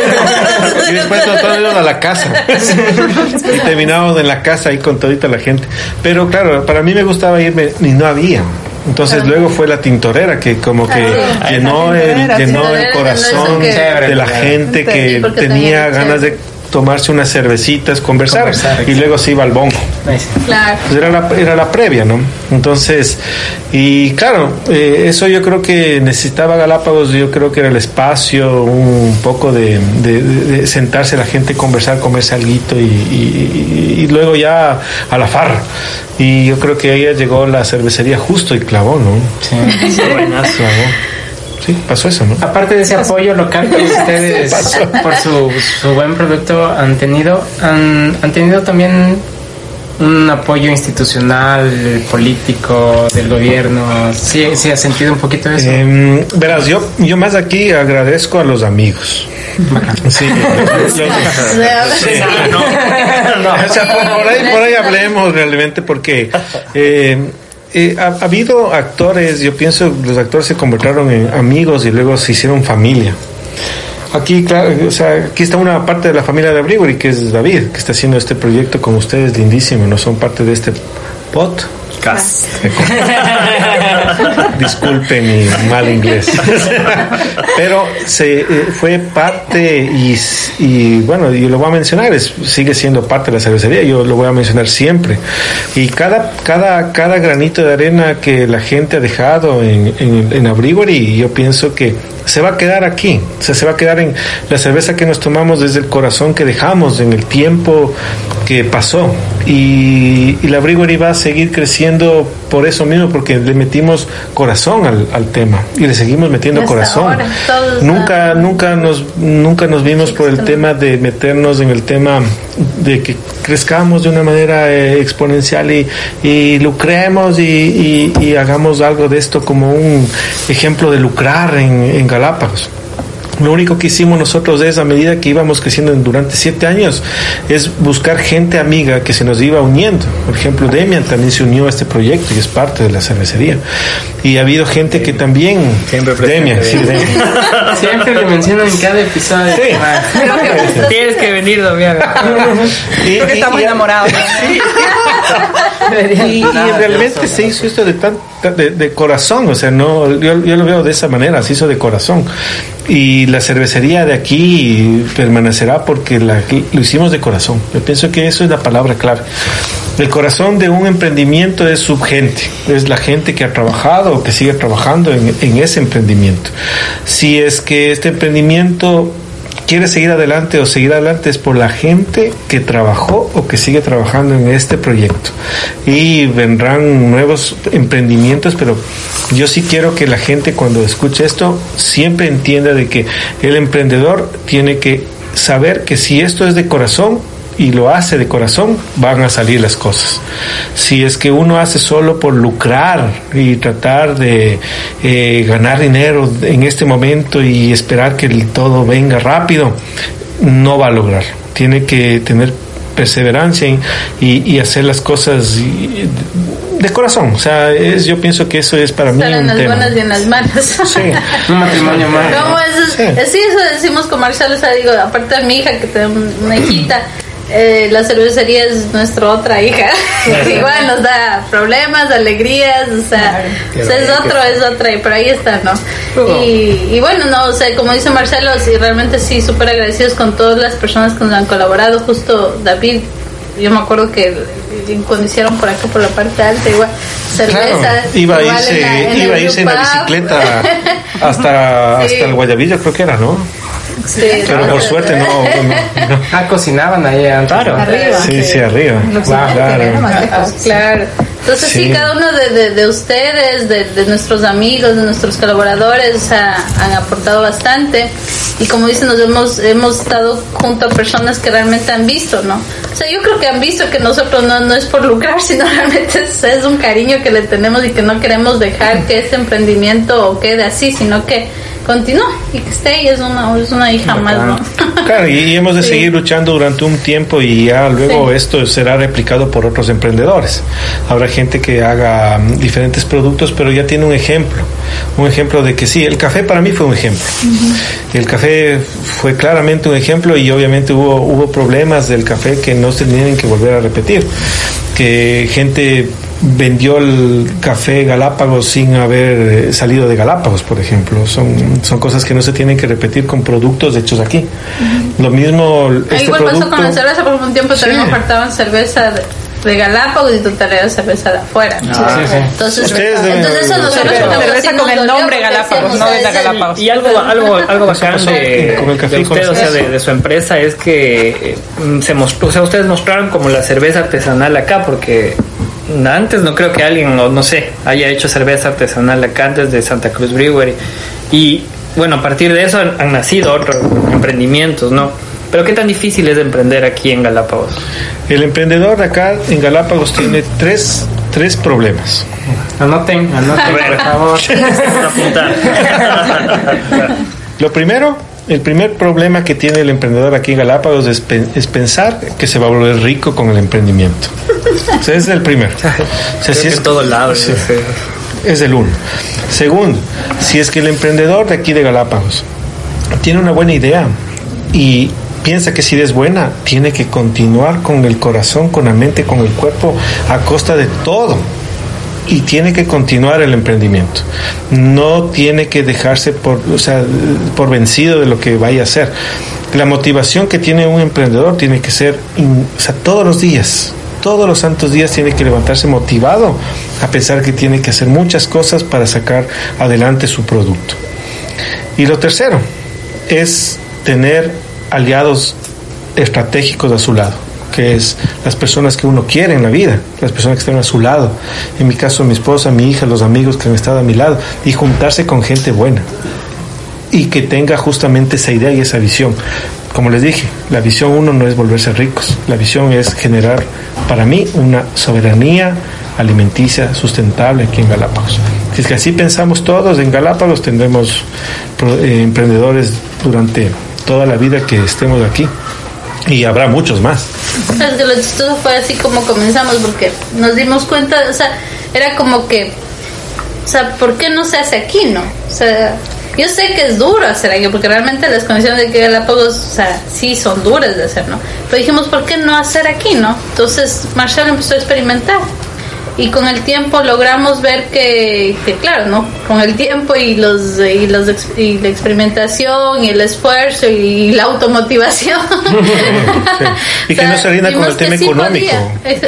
Y después nos fuimos a la casa. (laughs) y terminamos en la casa ahí con todita la gente. Pero claro, para mí me gustaba irme y no había. Entonces luego fue la tintorera que como que llenó el, llenó el corazón de la gente que tenía ganas de tomarse unas cervecitas, conversar, Conversar, y luego se iba al bongo. Claro. Pues era la, era la previa, ¿no? Entonces, y claro, eh, eso yo creo que necesitaba Galápagos, yo creo que era el espacio, un poco de, de- de sentarse la gente, conversar, comerse algo y, y, y luego ya a la farra. Y yo creo que ahí llegó la cervecería justo y clavó, ¿no? Sí, buenazo. Clavó. Sí, pasó eso, ¿no? Aparte de ese apoyo local que (laughs) ustedes por su, su buen producto han tenido, han, han tenido también un apoyo institucional, político, del gobierno. Sí, sí, ha sentido un poquito eso. Em, verás, yo, yo más aquí agradezco a los amigos. Sí, los- sí. O sea, por, por ahí, por ahí hablemos realmente porque eh, eh, ha, ha habido actores, yo pienso los actores se convirtieron en amigos y luego se hicieron familia. Aquí, o sea, aquí está una parte de la familia de Abrigori, que es David, que está haciendo este proyecto con ustedes, lindísimo, no son parte de este pot. (laughs) Disculpen mi mal inglés. Pero se, eh, fue parte y, y bueno, yo lo voy a mencionar, es, sigue siendo parte de la cervecería, yo lo voy a mencionar siempre. Y cada, cada, cada granito de arena que la gente ha dejado en, en, en Abrigori, yo pienso que se va a quedar aquí, o sea, se va a quedar en la cerveza que nos tomamos desde el corazón que dejamos, en el tiempo que pasó. Y, y la Brewery va a seguir creciendo por eso mismo, porque le metimos corazón al, al tema y le seguimos metiendo corazón. ahora, nunca, nunca nos, nunca nos vimos por el tema de meternos en el tema de que crezcamos de una manera eh, exponencial y, y lucremos y, y- y hagamos algo de esto como un ejemplo de lucrar en, en Galápagos. Lo único que hicimos nosotros es, a medida que íbamos creciendo en- durante siete años, es buscar gente amiga que se nos iba uniendo. Por ejemplo, Demian también se unió a este proyecto y es parte de la cervecería. Y ha habido gente que también... Siempre presente, Demian, sí, Demian. (laughs) Siempre lo menciono en cada episodio. (laughs) Sí. Tienes que venir, Damián. Y- (laughs) Creo que y- estamos y- enamorados. y, y realmente se hizo esto de, tan, de, de corazón, o sea, no, yo, yo lo veo de esa manera, se hizo de corazón. Y la cervecería de aquí permanecerá porque lo hicimos de corazón. Yo pienso que eso es la palabra clave. El corazón de un emprendimiento es su gente, es la gente que ha trabajado o que sigue trabajando en ese emprendimiento. Si es que este emprendimiento quiere seguir adelante o seguir adelante es por la gente que trabajó o que sigue trabajando en este proyecto. Y vendrán nuevos emprendimientos, pero yo sí quiero que la gente cuando escuche esto siempre entienda de que el emprendedor tiene que saber que si esto es de corazón, y lo hace de corazón, van a salir las cosas. Si es que uno hace solo por lucrar y tratar de eh, ganar dinero en este momento y esperar que todo venga rápido, no va a lograr. Tiene que tener perseverancia y, hacer las cosas de corazón. O sea, es, yo pienso que eso es para mí. en las buenas y en las malas. Sí, un (laughs) matrimonio más. sí. eso decimos con Marcelo. O sea, digo, aparte de mi hija, que tengo una hijita eh, la cervecería es nuestra otra hija. (laughs) Igual nos da problemas, alegrías, o sea, es otro, es otra, pero ahí está, ¿no? Y, bueno, no, o sea, como dice Marcelo, sí, realmente sí, súper agradecidos con todas las personas que nos han colaborado. Justo David, yo me acuerdo que cuando hicieron por acá, por la parte alta, igual, cerveza. Iba a irse, en iba a irse en la bicicleta (laughs) hasta, hasta el Guayabillo, creo que era, ¿no? Pero por suerte no, Ah, cocinaban ahí Claro. Arriba. Sí, sí, arriba. Claro. Entonces sí, cada uno de, de, ustedes, de, de, nuestros amigos, de nuestros colaboradores, han aportado bastante. Y como dicen, nos hemos, hemos estado junto a personas que realmente han visto, ¿no? O sea, yo creo que han visto que nosotros no, no es por lucrar, (laughs) sino realmente es, es un cariño que le tenemos y que no queremos dejar que este emprendimiento quede así, sino que continúa y que esté y es una, es una hija más, ¿no? Claro, y, hemos de (laughs) seguir luchando durante un tiempo y ya luego esto será replicado por otros emprendedores. Habrá gente que haga mm, diferentes productos, pero ya tiene un ejemplo, un ejemplo de que sí, el café para mí fue un ejemplo. El café fue claramente un ejemplo y obviamente hubo, hubo problemas del café que no se tienen que volver a repetir. Que gente vendió el café Galápagos sin haber eh, salido de Galápagos, por ejemplo. Son, son cosas que no se tienen que repetir con productos hechos aquí. Lo mismo. Este igual pasó con la cerveza, por un tiempo también faltaban cerveza de, Galápagos y tú traías cerveza de afuera. Ah, entonces, entonces eso nosotros cerveza con el nombre Galápagos, no de Galápagos. Y algo, algo, algo bacán de, de usted, o sea, de, de, su empresa es que eh, se mostró, o sea, ustedes mostraron como la cerveza artesanal acá, porque antes no creo que alguien, no, no sé, haya hecho cerveza artesanal acá antes de Santa Cruz Brewery. Y bueno, a partir de eso han, nacido otros emprendimientos, ¿no? Pero ¿qué tan difícil es emprender aquí en Galápagos? El emprendedor acá en Galápagos tiene tres, tres problemas. Anoten, anoten, por favor. (laughs) Lo primero el primer problema que tiene el emprendedor aquí en Galápagos es, pensar que se va a volver rico con el emprendimiento. ese es el primero. (laughs) O si es todo lado. es el uno. Segundo, si es que el emprendedor de aquí de Galápagos tiene una buena idea y piensa que si es buena, tiene que continuar con el corazón, con la mente, con el cuerpo, a costa de todo y tiene que continuar el emprendimiento. No tiene que dejarse por, o sea, por vencido de lo que vaya a hacer. La motivación que tiene un emprendedor tiene que ser o sea, todos los días. Todos los santos días tiene que levantarse motivado a pensar que tiene que hacer muchas cosas para sacar adelante su producto. Y lo tercero es tener aliados estratégicos a su lado que es las personas que uno quiere en la vida, las personas que están a su lado. En mi caso, mi esposa, mi hija, los amigos que han estado a mi lado, y juntarse con gente buena y que tenga justamente esa idea y esa visión. Como les dije, la visión uno no es volverse ricos, la visión es generar para mí una soberanía alimenticia sustentable aquí en Galápagos. Es que así pensamos todos, en Galápagos tendremos eh, emprendedores durante toda la vida que estemos aquí. Y habrá muchos más. Es que lo chistoso fue así como comenzamos, porque nos dimos cuenta, o sea, era como que, o sea, ¿por qué no se hace aquí, no? O sea, yo sé que es duro hacer aquí, porque realmente las condiciones de que Galápagos, o sea, sí son duras de hacer, ¿no? Pero dijimos, ¿por qué no hacer aquí, no? Entonces Marshall empezó a experimentar y con el tiempo logramos ver que, claro, ¿no? Con el tiempo y los y los y la experimentación y el esfuerzo y la automotivación. (laughs) Y que no se rinda con el tema económico.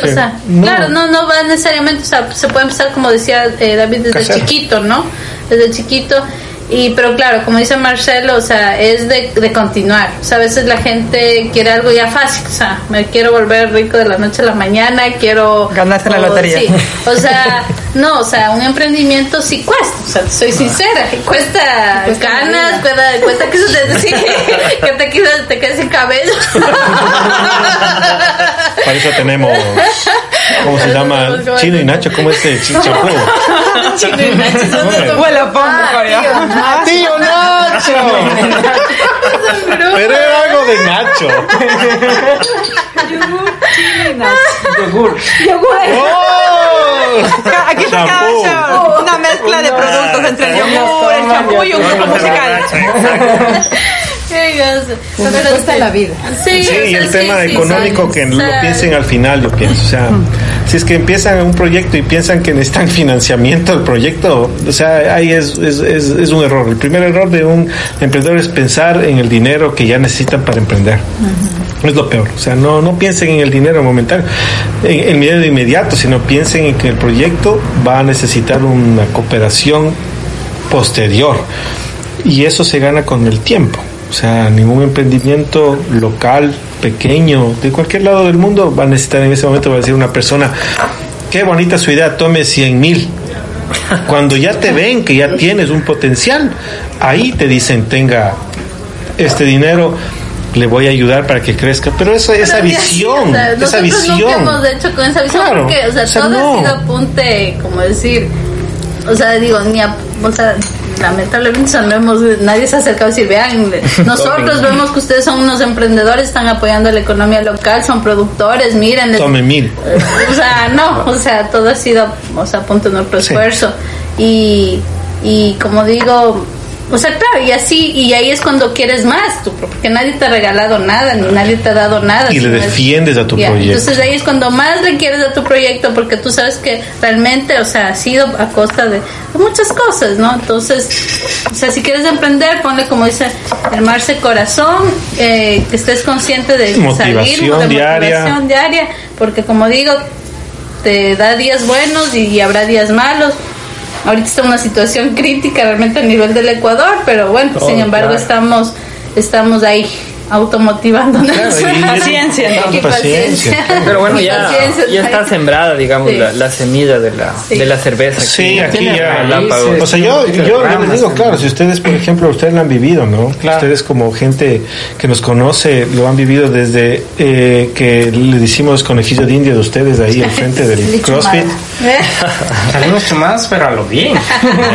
o sea, claro, no no va necesariamente, o sea, se puede empezar como decía eh, David desde chiquito, ¿no? Desde chiquito Y, pero claro, como dice Marcelo, o sea, es de, de continuar. O sea, a veces la gente quiere algo ya fácil. O sea, me quiero volver rico de la noche a la mañana, quiero... Ganarse la lotería. Sí. O sea, (laughs) no, o sea, un emprendimiento sí cuesta. O sea, soy sincera. Cuesta, ganas, cuesta, cuesta que, se te, (laughs) sí, que te, quedes, te quedes sin cabello. (laughs) Para eso tenemos, ¿cómo se llama? Chino y Nacho, ¿cómo es el? (laughs) Chino y Nacho son de tu- Huele a pombo, Ah, tío, (laughs) ¡Ah, ¡Tío Nacho! (laughs) Pero era algo de Nacho. Yogur. ¡Oh! Aquí se Champú. queda una mezcla de productos entre el yogur, el champú y un grupo musical. Pero cuesta sí. la vida. Sí, Sí, o y el sí, tema sí, económico sí. que lo piensen al final, yo pienso. O sea, si es que empiezan un proyecto y piensan que necesitan (laughs) financiamiento del proyecto, o sea, ahí es, es, es, es un error. El primer error de un emprendedor es pensar en el dinero que ya necesitan para emprender. Es lo peor. O sea, no, no piensen en el dinero momentáneo, en el dinero inmediato, sino piensen en que el proyecto va a necesitar una cooperación posterior. Y eso se gana con el tiempo. O sea, ningún emprendimiento local, pequeño, de cualquier lado del mundo va a necesitar en ese momento, va a decir una persona, qué bonita su idea, tome 100 mil. Cuando ya te ven que ya tienes un potencial, ahí te dicen, tenga este dinero, le voy a ayudar para que crezca. Pero esa, esa Pero sí, visión, o sea, esa visión. nunca hemos hecho con esa visión Claro, porque, o sea, o sea, todo no. ha sido apunte, como decir, o sea, digo, ni a, o sea, lamentablemente no hemos, nadie se ha acercado a decir, vean, (laughs) nosotros vemos que ustedes son unos emprendedores, están apoyando la economía local, son productores, miren, Tome mil. o sea, no, (laughs) o sea, todo ha sido, o sea, punto de nuestro Sí. esfuerzo. Y, y como digo, o sea, claro, y así, y ahí es cuando quieres más, tú, porque nadie te ha regalado nada, ni nadie te ha dado nada. Y le defiendes a tu proyecto. Entonces ahí es cuando más le quieres a tu proyecto, porque tú sabes que realmente, o sea, ha sido a costa de, de muchas cosas, ¿no? Entonces, o sea, si quieres emprender, ponle como dice el Marce Corazón, eh, que estés consciente de Motivación salir, de diaria. motivación diaria, porque como digo, te da días buenos y, y habrá días malos. Ahorita está una situación crítica realmente a nivel del Ecuador, pero bueno, Oh, sin embargo claro. estamos estamos ahí automotivándonos. Claro, y- (laughs) Paciencia, ¿no? Y Paciencia. Pero bueno, ya, ya está sembrada, digamos, Sí. la, la semilla de la, Sí. de la cerveza. Sí, aquí ya. O sea, yo, yo, yo les digo, claro, si ustedes, por ejemplo, ustedes lo han vivido, ¿no? Claro. Ustedes como gente que nos conoce, lo han vivido desde eh, que le decimos conejillo de India de ustedes ahí al frente del (laughs) CrossFit. Salimos (laughs) más, pero a lo bien.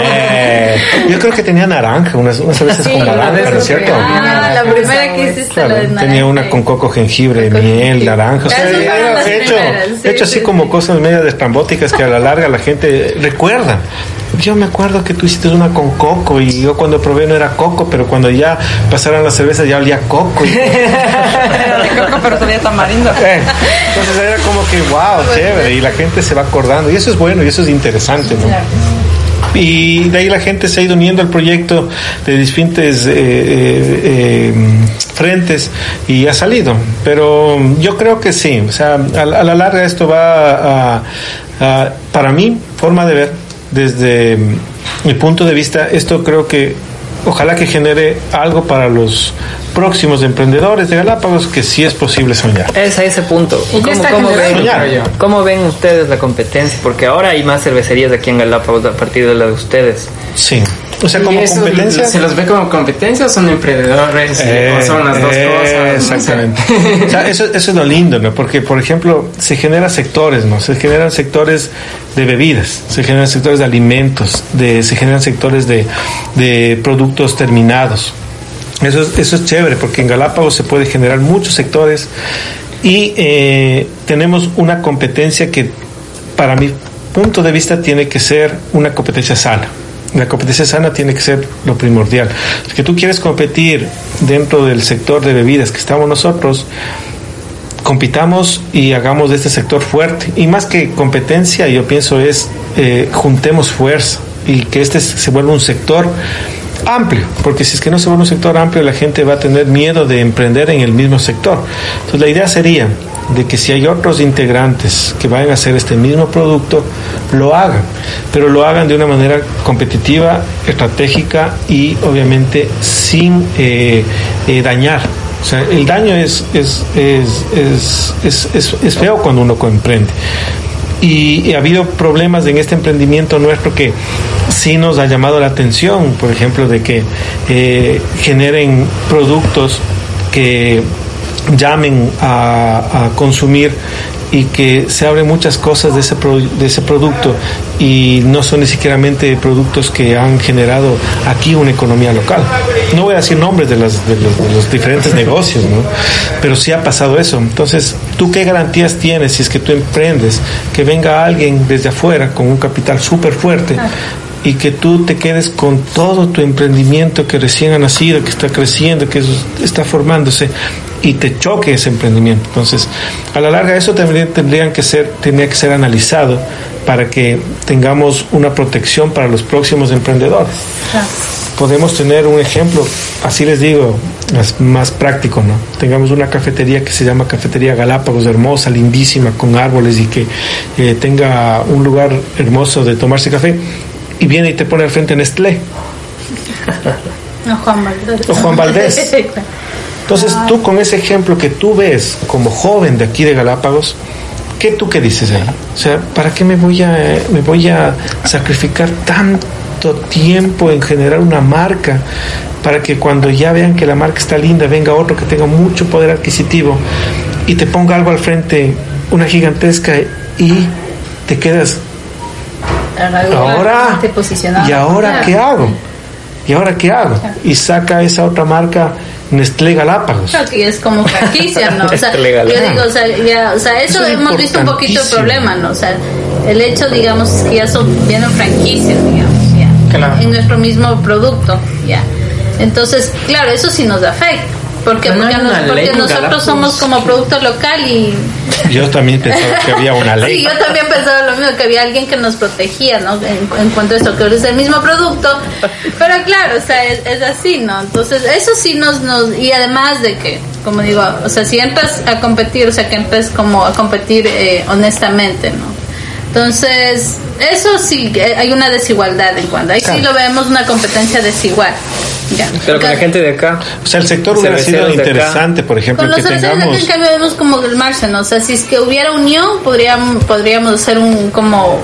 Eh, yo creo que tenía naranja, unas, unas veces con naranja, ¿no es cierto? Ah, la primera que hiciste Claro, la de tenía una con coco, jengibre, Con miel, jengibre. naranja. O sea, era hecho, primeras, sí, hecho así sí, como cosas medio despambóticas que a la larga la gente recuerda. Yo me acuerdo que tú hiciste una con coco y yo cuando probé no era coco, pero cuando ya pasaron las cervezas ya olía coco. Y, Era (laughs) de coco, pero sabía tamarindo. Eh, entonces era como que wow, chévere y la gente se va acordando y eso es bueno y eso es interesante, ¿no? Y de ahí la gente se ha ido uniendo al proyecto de distintos eh, eh, eh, frentes y ha salido. Pero yo creo que sí, o sea, a, a la larga esto va a, a- para mí, forma de ver, desde mi punto de vista, esto creo que ojalá que genere algo para los próximos emprendedores de Galápagos que sí es posible soñar. Es a ese punto. Y ya ¿Cómo, cómo ven. ¿Cómo ven ustedes la competencia? Porque ahora hay más cervecerías aquí en Galápagos a partir de la de ustedes. Sí. O sea, ¿Y como competencia. ¿Se los ve como competencia o son emprendedores? Eh, ¿O son las dos eh, cosas? Exactamente. O sea, eso, eso es lo lindo, ¿no? Porque, por ejemplo, se generan sectores, ¿no? Se generan sectores de bebidas, se generan sectores de alimentos, de, se generan sectores de, de productos terminados. Eso es, eso es chévere, porque en Galápagos se puede generar muchos sectores y eh, tenemos una competencia que, para mi punto de vista, tiene que ser una competencia sana. La competencia sana tiene que ser lo primordial. Si tú quieres competir dentro del sector de bebidas que estamos nosotros, compitamos y hagamos de este sector fuerte. Y más que competencia, yo pienso es eh, juntemos fuerza y que este se vuelva un sector amplio, porque si es que no se vuelve un sector amplio, la gente va a tener miedo de emprender en el mismo sector. Entonces la idea sería de que si hay otros integrantes que vayan a hacer este mismo producto, lo hagan, pero lo hagan de una manera competitiva, estratégica y obviamente sin eh, eh, dañar. O sea, el daño es, es, es, es, feo cuando uno emprende. Y, ha habido problemas en este emprendimiento nuestro que sí nos ha llamado la atención, por ejemplo, de que eh, generen productos que llamen a, consumir y que se abren muchas cosas de ese, de ese producto y no son ni siquiera productos que han generado aquí una economía local. No voy a decir nombres de, las, de, los, diferentes negocios, ¿no? pero sí ha pasado eso. Entonces, ¿tú qué garantías tienes si es que tú emprendes que venga alguien desde afuera con un capital súper fuerte y que tú te quedes con todo tu emprendimiento que recién ha nacido, que está creciendo, que está formándose y te choque ese emprendimiento. Entonces, a la larga eso también tendrían que ser, tendría que ser analizado para que tengamos una protección para los próximos emprendedores. Podemos tener un ejemplo, así les digo, más, más práctico, ¿no? Tengamos una cafetería que se llama Cafetería Galápagos, hermosa, lindísima, con árboles y que eh, tenga un lugar hermoso de tomarse café y viene y te pone al frente Nestlé. (laughs) O Juan Valdés. O Juan Valdés. (laughs) Entonces tú con ese ejemplo que tú ves como joven de aquí de Galápagos, ¿qué tú qué dices ahí? O sea, ¿para qué me voy a, me voy a sacrificar tanto tiempo en generar una marca para que cuando ya vean que la marca está linda venga otro que tenga mucho poder adquisitivo y te ponga algo al frente, una gigantesca y te quedas ahora y ahora qué hago y ahora qué hago y saca esa otra marca Nestlé Galápagos. Creo que es como franquicia, ¿no? O sea, yo digo, o sea, ya, o sea eso, hemos visto un poquito el problema, ¿no? O sea, el hecho, digamos, es que ya son, vienen franquicias, digamos, En nuestro mismo producto, ya. Entonces, claro, eso sí nos afecta. Porque, porque, nosotros somos como producto local y... Yo también pensaba que había una (laughs) ley. Sí, yo también pensaba lo mismo, que había alguien que nos protegía, ¿no? En, cuanto a esto, que es el mismo producto. Pero claro, o sea, es, así, ¿no? Entonces, eso sí nos, nos... Y además de que, como digo, o sea, si entras a competir, o sea, que entres como a competir eh, honestamente, ¿no? Entonces, eso sí, hay una desigualdad en cuanto. Ahí sí lo vemos una competencia desigual. Pero con la gente de acá. O sea, el sector hubiera sido interesante, por ejemplo, con que tengamos... que vemos como el margen, ¿no? O sea, si es que hubiera unión, podríamos, podríamos hacer un como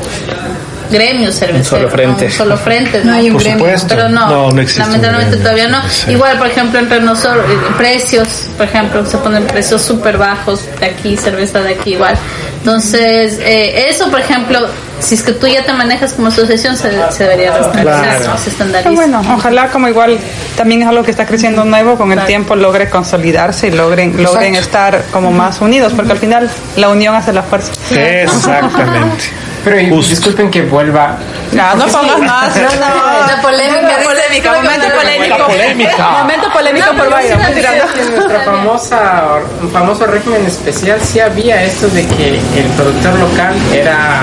gremio cervecero. solo frente. Un solo frente. ¿no? hay un gremio. Pero no, lamentablemente todavía no. Igual, por ejemplo, entre nosotros, eh, precios, por ejemplo, se ponen precios súper bajos de aquí, cerveza de aquí igual. Entonces, eh, eso, por ejemplo, si es que tú ya te manejas como asociación, se, debería claro. se estandariza. Bueno, ojalá como igual también es algo que está creciendo nuevo, con el tiempo logre consolidarse y logren, logren estar como más unidos, porque al final la unión hace la fuerza. Exactamente. Pero disculpen que vuelva. No, no (laughs) pongas más. No, no. La polémica. polémica. (laughs) Momento polémico. polémica. Momento polémico por Byron. En nuestro famosa, famoso régimen especial sí había esto de que el productor local era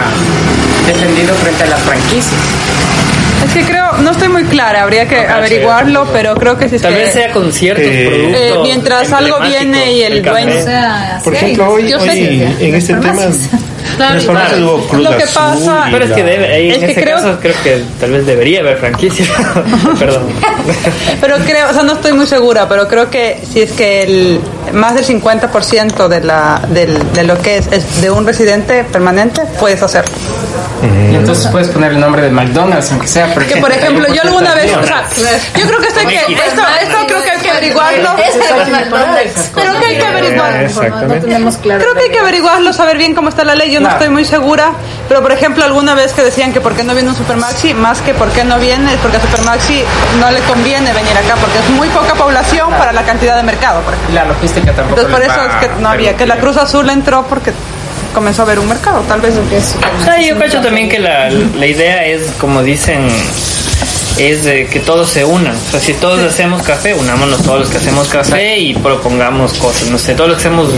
defendido frente a las franquicias. Es que creo, no estoy muy clara, habría que averiguarlo, pero creo que si Tal vez sea con ciertos eh, productos. Eh, mientras algo viene y el dueño. sea, Por ejemplo, hoy, hoy en este tema Claro, lo que pasa, pero es que debe, en este creo, caso creo que tal vez debería haber franquicia. (laughs) Perdón. pero creo, o sea, no estoy muy segura, pero creo que si es que el más del 50% de la del, de lo que es, es, de un residente permanente, puedes hacerlo. Y entonces puedes poner el nombre de McDonald's, aunque sea. Por que por ejemplo, yo alguna vez, o sea, yo creo que esto, que, esto, esto creo que hay que averiguarlo. Creo que hay que averiguarlo. Creo que hay que averiguarlo, saber bien cómo está la ley. Yo no estoy muy segura, pero por ejemplo, alguna vez que decían que por qué no viene un Supermaxi, más que por qué no viene, es porque a Supermaxi no le conviene venir acá, porque es muy poca población para la cantidad de mercado, por ejemplo. La logística tampoco. Entonces, por eso es que no había, que la Cruz Azul entró porque comenzó a haber un mercado, tal vez. O sea, yo creo también que la, la idea es, como dicen, es de que todos se unan. O sea, si todos hacemos café, unámonos todos los que hacemos café y propongamos cosas. No sé, todos los que hacemos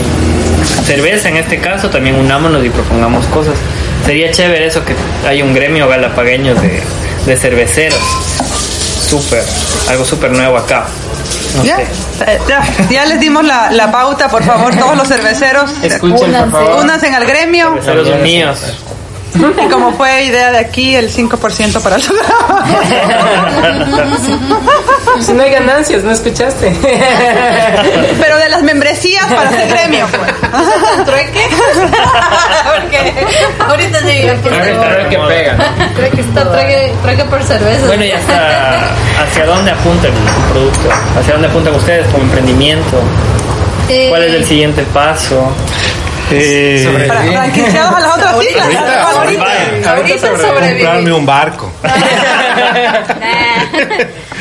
cerveza en este caso, también unámonos y propongamos cosas. Sería chévere eso que hay un gremio galapagueño de, de cerveceros. Súper, algo súper nuevo acá. Ya, eh, ya, ya les dimos la, la pauta, por favor, todos los cerveceros. Escuchen, por favor. Únanse al gremio. Los míos. (laughs) Y como fue idea de aquí, el 5% para el (laughs) Si no hay ganancias, ¿no escuchaste? (laughs) Pero de las membresías para hacer gremio, pues. ¿Trueque? Porque ahorita sí. que pega. Trueque está trueque, trueque por cerveza. Bueno, y hasta hacia dónde apunta el producto, hacia dónde apuntan ustedes como emprendimiento. Eh, ¿Cuál es el siguiente paso? Eh, Para franquiciados a las otras islas. ahorita, Ahorita, ahorita sobrevive. comprarme un barco. (laughs)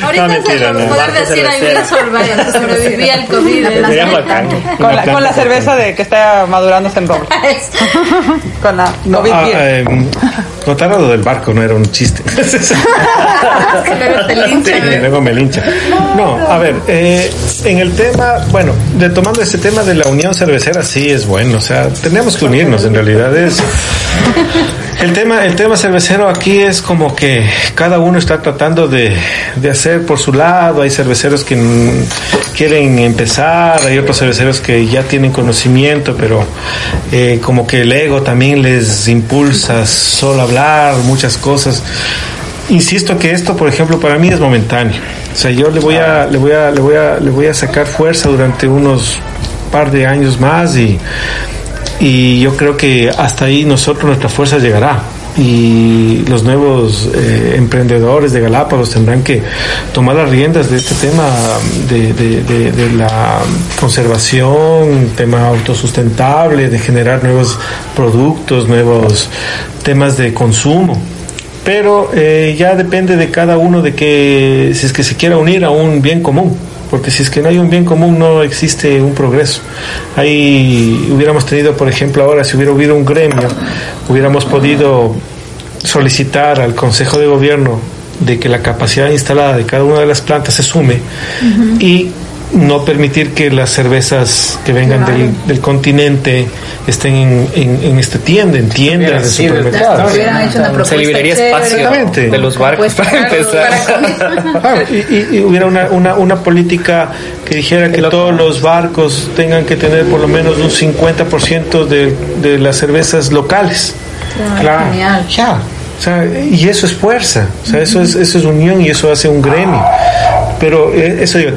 Ahorita No, mentira, se no. poder decir a Emilia Sorvaya, sobrevivía al COVID. (laughs) Con la, con la cerveza de que está madurándose en roble. (laughs) Con la No, COVID ah, beer. eh, lo del barco no era un chiste. (laughs) Sí, luego me lincha. No, a ver, eh, en el tema, bueno, retomando ese tema de la unión cervecera, sí es bueno, o sea, tenemos que unirnos, en realidad es... El tema, el tema cervecero aquí es como que cada uno está tratando de, de hacer por su lado, hay cerveceros que quieren empezar, hay otros cerveceros que ya tienen conocimiento, pero eh, como que el ego también les impulsa solo hablar, muchas cosas. Insisto que esto, por ejemplo, para mí es momentáneo. O sea, yo le voy a, le voy a, le voy a, le voy a sacar fuerza durante unos par de años más y, y yo creo que hasta ahí nosotros nuestra fuerza llegará y los nuevos eh, emprendedores de Galápagos tendrán que tomar las riendas de este tema de, de- la conservación, tema autosustentable, de generar nuevos productos, nuevos temas de consumo pero eh, ya depende de cada uno de que si es que se quiera unir a un bien común porque si es que no hay un bien común no existe un progreso. Ahí hubiéramos tenido por ejemplo ahora si hubiera habido un gremio hubiéramos podido solicitar al Consejo de Gobierno de que la capacidad instalada de cada una de las plantas se sume y no permitir que las cervezas que vengan del, del continente estén en, en, en esta tienda, en tiendas de Sí, supermercados. Se liberaría espacio de los barcos Propuesta para empezar. (laughs) Y, y- y hubiera una, una, una política que dijera que todos los barcos tengan que tener por lo menos un 50% de, de las cervezas locales. Claro, Genial. Ya. O sea, y eso es fuerza, o sea, eso es, eso es unión y eso hace un gremio. Pero eh, eso yo,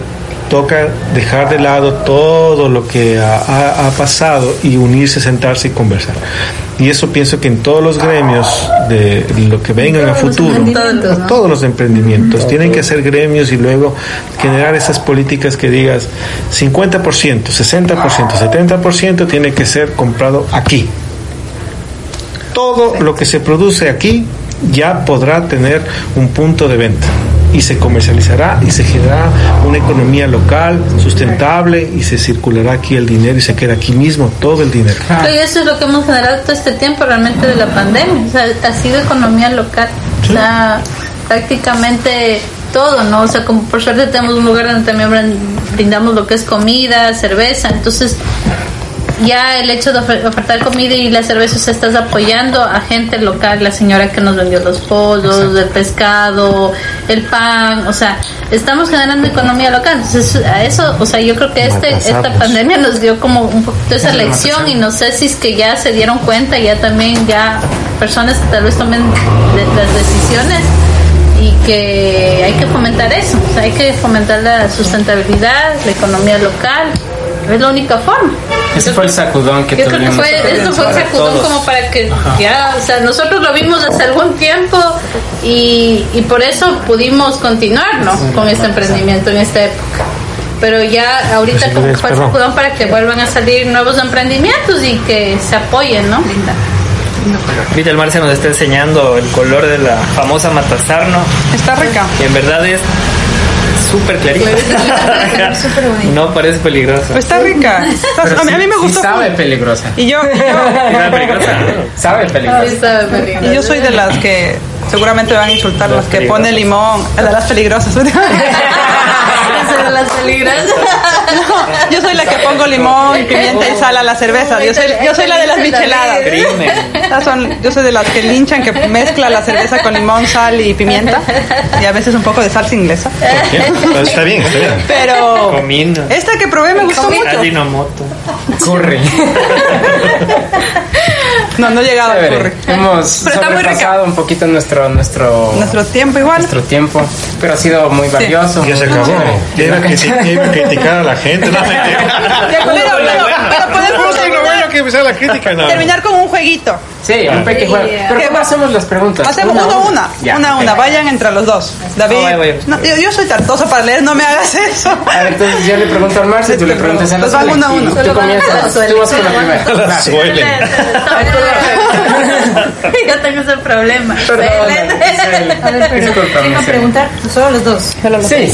toca dejar de lado todo lo que ha, ha- ha pasado y unirse, sentarse y conversar. Y eso pienso que en todos los gremios de lo que vengan a futuro, todos los emprendimientos, tienen que hacer gremios y luego generar esas políticas que digas 50%, 60%, 70% tiene que ser comprado aquí. Todo lo que se produce aquí ya podrá tener un punto de venta y se comercializará y se generará una economía local sustentable y se circulará aquí el dinero y se queda aquí mismo todo el dinero. Y eso es lo que hemos generado todo este tiempo realmente de la pandemia. O sea, ha sido economía local. O sea, prácticamente todo, ¿no? O sea, como por suerte tenemos un lugar donde también brin- brindamos lo que es comida, cerveza. Entonces, ya el hecho de ofer- ofertar comida y la cerveza, o sea, estás apoyando a gente local, la señora que nos vendió los pollos, el pescado, el pan, o sea, estamos generando economía local. Entonces, a eso, o sea, yo creo que este, esta pandemia nos dio como un poquito esa lección y no sé si es que ya se dieron cuenta, ya también ya personas que tal vez tomen de- las decisiones y que hay que fomentar eso, o sea, hay que fomentar la sustentabilidad, la economía local, es la única forma. Ese fue el sacudón que Yo creo que fue, eso fue para sacudón todos. como para que ya, o sea, nosotros lo vimos hace algún tiempo y, y por eso pudimos continuar, ¿no? Con este emprendimiento en esta época. Pero ya ahorita Pues, como pues, fue el sacudón para que vuelvan a salir nuevos emprendimientos y que se apoyen, ¿no? Ahorita el Marce nos está enseñando el color de la famosa matasarno, Está rica. que en verdad es súper (laughs) bonito. no parece peligroso. Está rica. Está- Pero a, mí, a mí me sí- gustó. Sí sabe peligrosa. Y yo, yo, (laughs) ¿Era peligrosa? Sabe peligrosa. Sí, sabe peligroso. y yo soy de las que seguramente van a insultar las que pone limón, de las peligrosas. (laughs) de las peligras. yo soy la que pongo limón, pimienta y sal a la cerveza. Yo soy, yo soy la de las micheladas. Esas son, yo soy de las que linchan, que mezcla la cerveza con limón, sal y pimienta. Y a veces un poco de salsa inglesa. Está bien, está bien. Pero Comiendo. esta que probé me gustó mucho. Ajinomoto. Curry. No, no he llegado al Chévere. curry. Hemos Pero sobrepasado un poquito nuestro nuestro Nuestro tiempo igual. nuestro tiempo, pero ha sido muy valioso. Ya se acabó. a criticar a la gente. No, (laughs) mentira. Pero, pero, pero podemos No, sí, no, bueno que empezar la crítica, (laughs) no. terminar con un jueguito. Sí, un pequeño juego. Pero ¿Qué ¿cómo hacemos las preguntas? Hacemos uno a una. Ya, una a una. Vayan entre los dos. David. No, vaya, vaya. no, yo, yo soy tartoso para leer, no me hagas (laughs) eso. A ver, entonces yo le pregunto al Marce, tú le preguntas a Pues va Sole, uno a uno. Tú comienzas, tú vas con la primera. Suelen. (laughs) Yo tengo ese problema. Perdón, A ver, pero Discúlpame, ¿quién va a sí. preguntar? Solo los dos. Sí,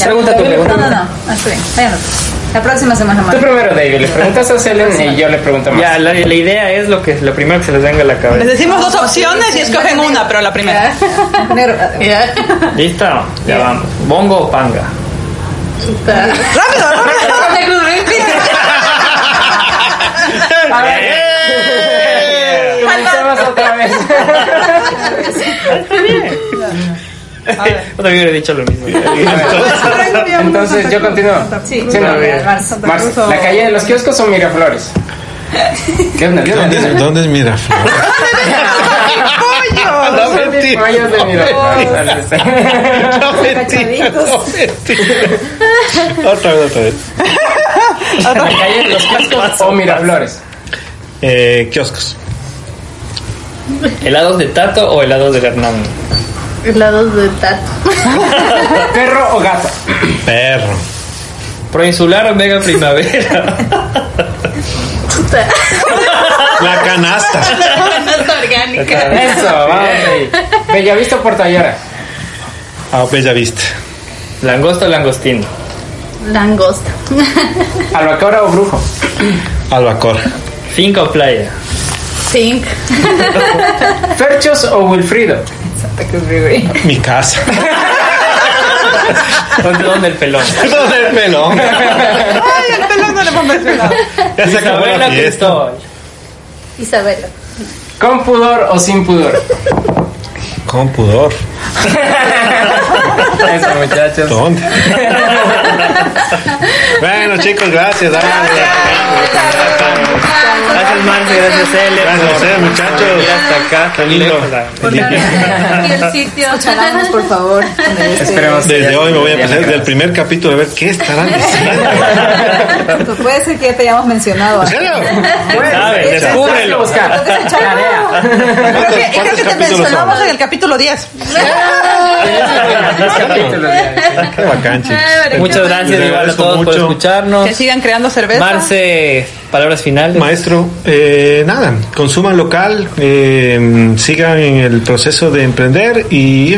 pregunta No, pregunta. no, no. Está bien. Vayan los dos. La próxima semana más. Tú primero, David, le preguntas a Selene y yo le pregunto a Marce. Ya, la, la idea es lo que lo primero que se les venga a la Les cabeza. decimos dos opciones y escogen una, pero la primera. (laughs) Negro. ¿Listo? Ya vamos. ¿Bongo o panga? ¡Rápido, rápido! (laughs) (laughs) A ver. Comencemos otra vez. Yo también hubiera dicho lo mismo. Entonces yo continúo. Sí, Sí, no. Marce, ¿la calle de los kioscos son Miraflores? ¿Qué onda? ¿Qué onda? ¿Dónde. ¿Dónde es Miraflores? No, mentira. Pollos de Miraflores. No, mentira. No, mentira. Otra vez, otra vez. ¿La calle de los kioscos o Miraflores? Eh, kioscos. ¿Helados de Tato o helados de Fernando? Lados de tato. (laughs) ¿Perro o gato? Perro. ¿Proinsular o Mega Primavera? La canasta. (laughs) No es orgánica. Eso, vamos ahí. Bellavista o Portallora. A Bella Vista. ¿Langosta o langostino? Langosta. (laughs) Albacora o Brujo. Albacora. ¿Finca o playa? Pink. Ferchos o Wilfrido. Mi casa. ¿Dónde, dónde el pelón? ¿Dónde el pelón? ¡Ay, el pelón no le hemos mencionado! Ya se acabó Isabela la fiesta. Cristóbal. Isabela. ¿Con pudor o sin pudor? Con pudor. Eso, muchachos. ¿Dónde? bueno, chicos, gracias. Gracias, Gracias, Marce. Gracias, Ele. Gracias a ustedes, muchachos. hasta acá. Qué lindo. aquí el sitio. Charlamos, por favor. (laughs) Esperemos. que Desde hoy me voy a empezar desde el primer capítulo a ver qué estarán diciendo. Pues (laughs) puede ser que ya te hayamos mencionado. ¿En serio? Que descúbrelo. Creo que, y creo ¿Cuántos que te mencionamos en el capítulo 10. Diez capítulos ya. Qué bacán, chicos. Muchas gracias igual a todos por escucharnos. Que sigan creando cerveza. Marce, palabras finales. Maestro, eh, nada, consuman local, eh, sigan en el proceso de emprender y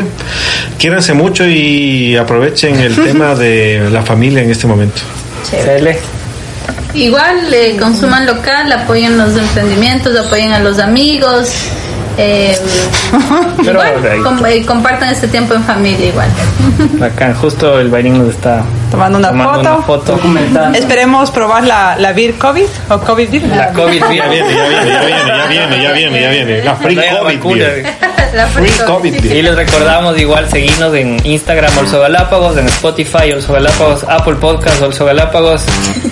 quiéranse mucho y aprovechen el (laughs) tema de la familia en este momento. Cele. Igual, eh, consuman local, apoyen los emprendimientos, apoyen a los amigos. Eh, Pero, com- eh, compartan este tiempo en familia igual. (laughs) Bacán, justo el Bairín nos está Tomando una tomando foto. una foto. Esperemos probar la, la Beer COVID o COVID Beer. La COVID Ya viene, ya viene, ya viene, ya viene, ya viene, ya viene. La free COVID vacuna. beer. (laughs) La Free COVID Y beer. les recordamos igual seguirnos en Instagram Olso Galápagos, en Spotify Olso Galápagos, Apple Podcast Olso Galápagos.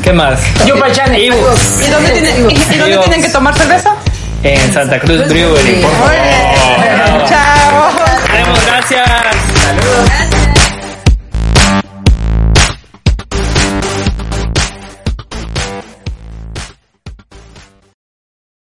¿Qué más? Yupa Chani. Ebooks ¿Y dónde, tienen, y, y dónde tienen que tomar cerveza? En Santa Cruz Brewery. Por favor.